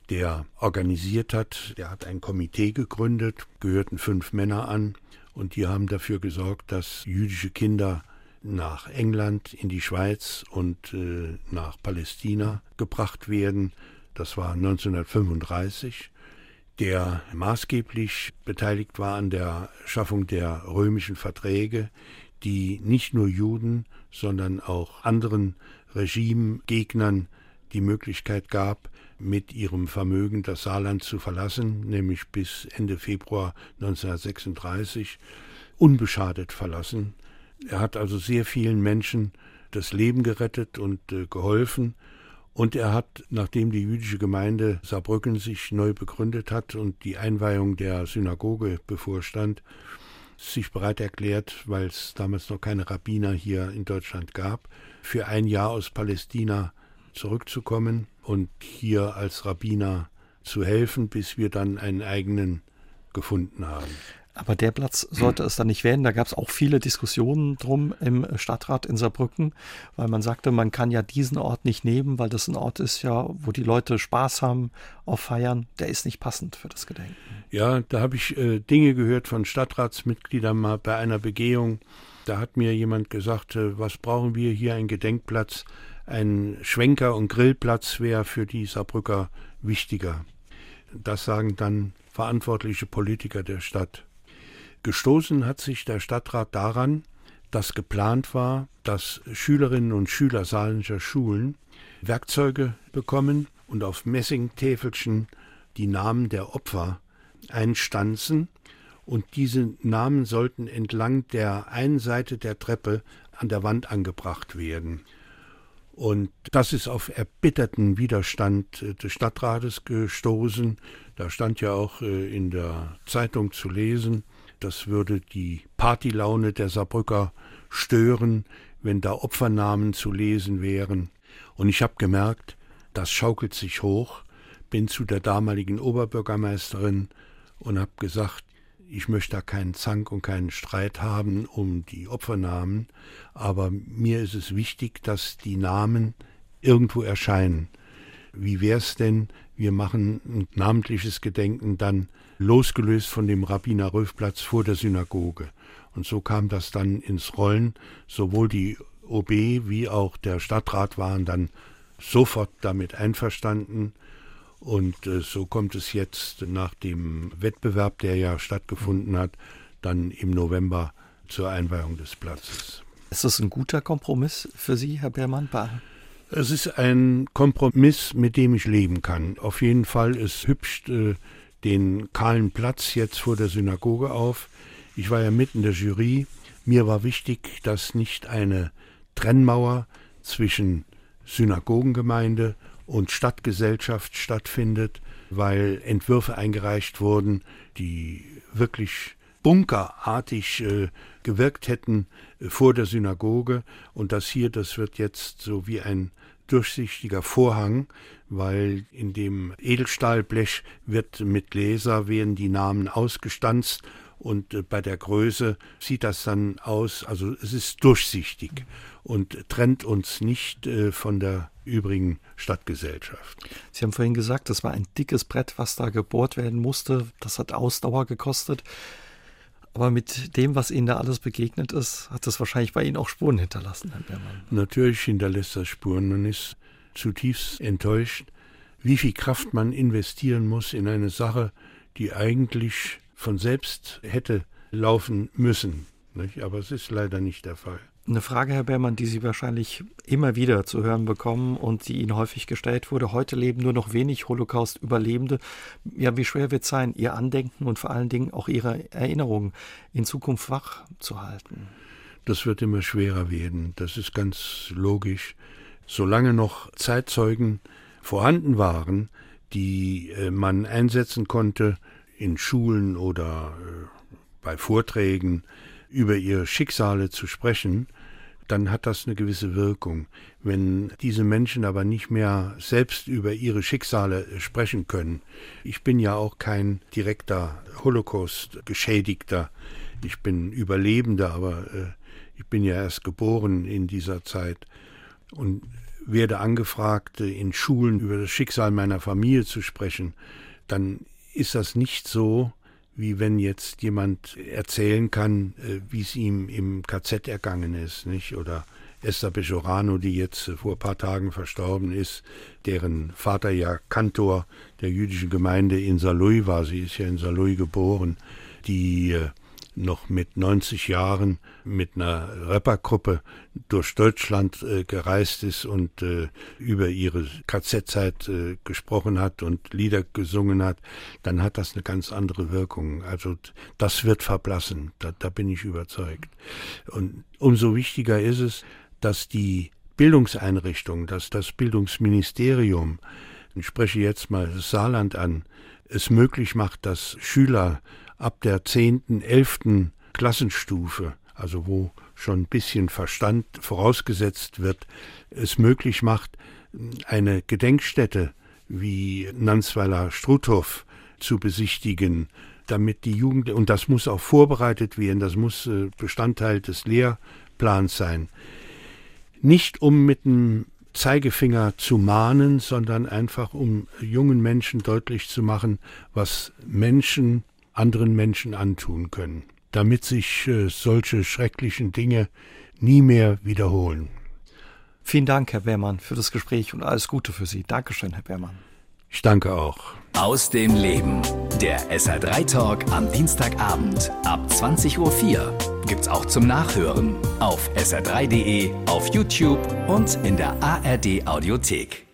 Speaker 2: der organisiert hat. Der hat ein Komitee gegründet, gehörten fünf Männer an und die haben dafür gesorgt, dass jüdische Kinder nach England, in die Schweiz und äh, nach Palästina gebracht werden. Das war 1935 der maßgeblich beteiligt war an der Schaffung der römischen Verträge, die nicht nur Juden, sondern auch anderen Regimegegnern die Möglichkeit gab, mit ihrem Vermögen das Saarland zu verlassen, nämlich bis Ende Februar 1936 unbeschadet verlassen. Er hat also sehr vielen Menschen das Leben gerettet und äh, geholfen und er hat, nachdem die jüdische Gemeinde Saarbrücken sich neu begründet hat und die Einweihung der Synagoge bevorstand, sich bereit erklärt, weil es damals noch keine Rabbiner hier in Deutschland gab, für ein Jahr aus Palästina zurückzukommen und hier als Rabbiner zu helfen, bis wir dann einen eigenen gefunden haben.
Speaker 1: Aber der Platz sollte es dann nicht werden. Da gab es auch viele Diskussionen drum im Stadtrat in Saarbrücken, weil man sagte, man kann ja diesen Ort nicht nehmen, weil das ein Ort ist ja, wo die Leute Spaß haben auf Feiern. Der ist nicht passend für das Gedenken.
Speaker 2: Ja, da habe ich äh, Dinge gehört von Stadtratsmitgliedern mal bei einer Begehung. Da hat mir jemand gesagt, äh, was brauchen wir hier, ein Gedenkplatz. Ein Schwenker- und Grillplatz wäre für die Saarbrücker wichtiger. Das sagen dann verantwortliche Politiker der Stadt. Gestoßen hat sich der Stadtrat daran, dass geplant war, dass Schülerinnen und Schüler saarländischer Schulen Werkzeuge bekommen und auf Messingtäfelchen die Namen der Opfer einstanzen und diese Namen sollten entlang der einen Seite der Treppe an der Wand angebracht werden. Und das ist auf erbitterten Widerstand des Stadtrates gestoßen. Da stand ja auch äh, in der Zeitung zu lesen, das würde die Partylaune der Saarbrücker stören, wenn da Opfernamen zu lesen wären. Und ich habe gemerkt, das schaukelt sich hoch, bin zu der damaligen Oberbürgermeisterin und habe gesagt, ich möchte da keinen Zank und keinen Streit haben um die Opfernamen, aber mir ist es wichtig, dass die Namen irgendwo erscheinen. Wie wäre es denn, wir machen ein namentliches Gedenken dann losgelöst von dem Rabbiner Röfplatz vor der Synagoge. Und so kam das dann ins Rollen. Sowohl die OB wie auch der Stadtrat waren dann sofort damit einverstanden. Und äh, so kommt es jetzt nach dem Wettbewerb, der ja stattgefunden hat, dann im November zur Einweihung des Platzes.
Speaker 1: Ist das ein guter Kompromiss für Sie, Herr Beermann?
Speaker 2: Es ist ein Kompromiss, mit dem ich leben kann. Auf jeden Fall ist hübsch äh, den kahlen Platz jetzt vor der Synagoge auf. Ich war ja mitten in der Jury. Mir war wichtig, dass nicht eine Trennmauer zwischen Synagogengemeinde und Stadtgesellschaft stattfindet, weil Entwürfe eingereicht wurden, die wirklich bunkerartig äh, gewirkt hätten äh, vor der Synagoge. Und das hier, das wird jetzt so wie ein durchsichtiger Vorhang, weil in dem Edelstahlblech wird mit Laser werden die Namen ausgestanzt und äh, bei der Größe sieht das dann aus, also es ist durchsichtig und trennt uns nicht äh, von der übrigen Stadtgesellschaft.
Speaker 1: Sie haben vorhin gesagt, das war ein dickes Brett, was da gebohrt werden musste. Das hat Ausdauer gekostet. Aber mit dem, was Ihnen da alles begegnet ist, hat das wahrscheinlich bei Ihnen auch Spuren hinterlassen, Herr Beermann.
Speaker 2: Natürlich hinterlässt das Spuren. Man ist zutiefst enttäuscht, wie viel Kraft man investieren muss in eine Sache, die eigentlich von selbst hätte laufen müssen. Nicht? Aber es ist leider nicht der Fall.
Speaker 1: Eine Frage, Herr Beermann, die Sie wahrscheinlich immer wieder zu hören bekommen und die Ihnen häufig gestellt wurde. Heute leben nur noch wenig Holocaust-Überlebende. Ja, wie schwer wird es sein, Ihr Andenken und vor allen Dingen auch Ihre Erinnerungen in Zukunft wach zu halten?
Speaker 2: Das wird immer schwerer werden. Das ist ganz logisch. Solange noch Zeitzeugen vorhanden waren, die äh, man einsetzen konnte in Schulen oder äh, bei Vorträgen über ihre Schicksale zu sprechen, dann hat das eine gewisse Wirkung. Wenn diese Menschen aber nicht mehr selbst über ihre Schicksale sprechen können, ich bin ja auch kein direkter Holocaust-Geschädigter, ich bin Überlebender, aber äh, ich bin ja erst geboren in dieser Zeit. Und werde angefragt, in Schulen über das Schicksal meiner Familie zu sprechen, dann ist das nicht so, wie wenn jetzt jemand erzählen kann, äh, wie es ihm im KZ ergangen ist, nicht? Oder Esther Bejorano, die jetzt vor ein paar Tagen verstorben ist, deren Vater ja Kantor der jüdischen Gemeinde in Saarlouis war. Sie ist ja in Saarlouis geboren, die äh, noch mit 90 Jahren mit einer Rappergruppe durch Deutschland äh, gereist ist und äh, über ihre KZ-Zeit äh, gesprochen hat und Lieder gesungen hat, dann hat das eine ganz andere Wirkung. Also das wird verblassen, da, da bin ich überzeugt. Und umso wichtiger ist es, dass die Bildungseinrichtung, dass das Bildungsministerium, ich spreche jetzt mal das Saarland an, es möglich macht, dass Schüler ab der zehnten, elften Klassenstufe, also wo schon ein bisschen Verstand vorausgesetzt wird, es möglich macht, eine Gedenkstätte wie Nansweiler Struthof zu besichtigen, damit die Jugend, und das muss auch vorbereitet werden, das muss äh, Bestandteil des Lehrplans sein. Nicht um mit dem Zeigefinger zu mahnen, sondern einfach um jungen Menschen deutlich zu machen, was Menschen anderen Menschen antun können, damit sich äh, solche schrecklichen Dinge nie mehr wiederholen.
Speaker 1: Vielen Dank, Herr Beermann, für das Gespräch und alles Gute für Sie. Dankeschön, Herr Beermann.
Speaker 2: Ich danke auch.
Speaker 3: Aus dem Leben. Der SR3 Talk am Dienstagabend ab 20.04 Uhr gibt's auch zum Nachhören auf sr3.de, auf YouTube und in der ARD Audiothek.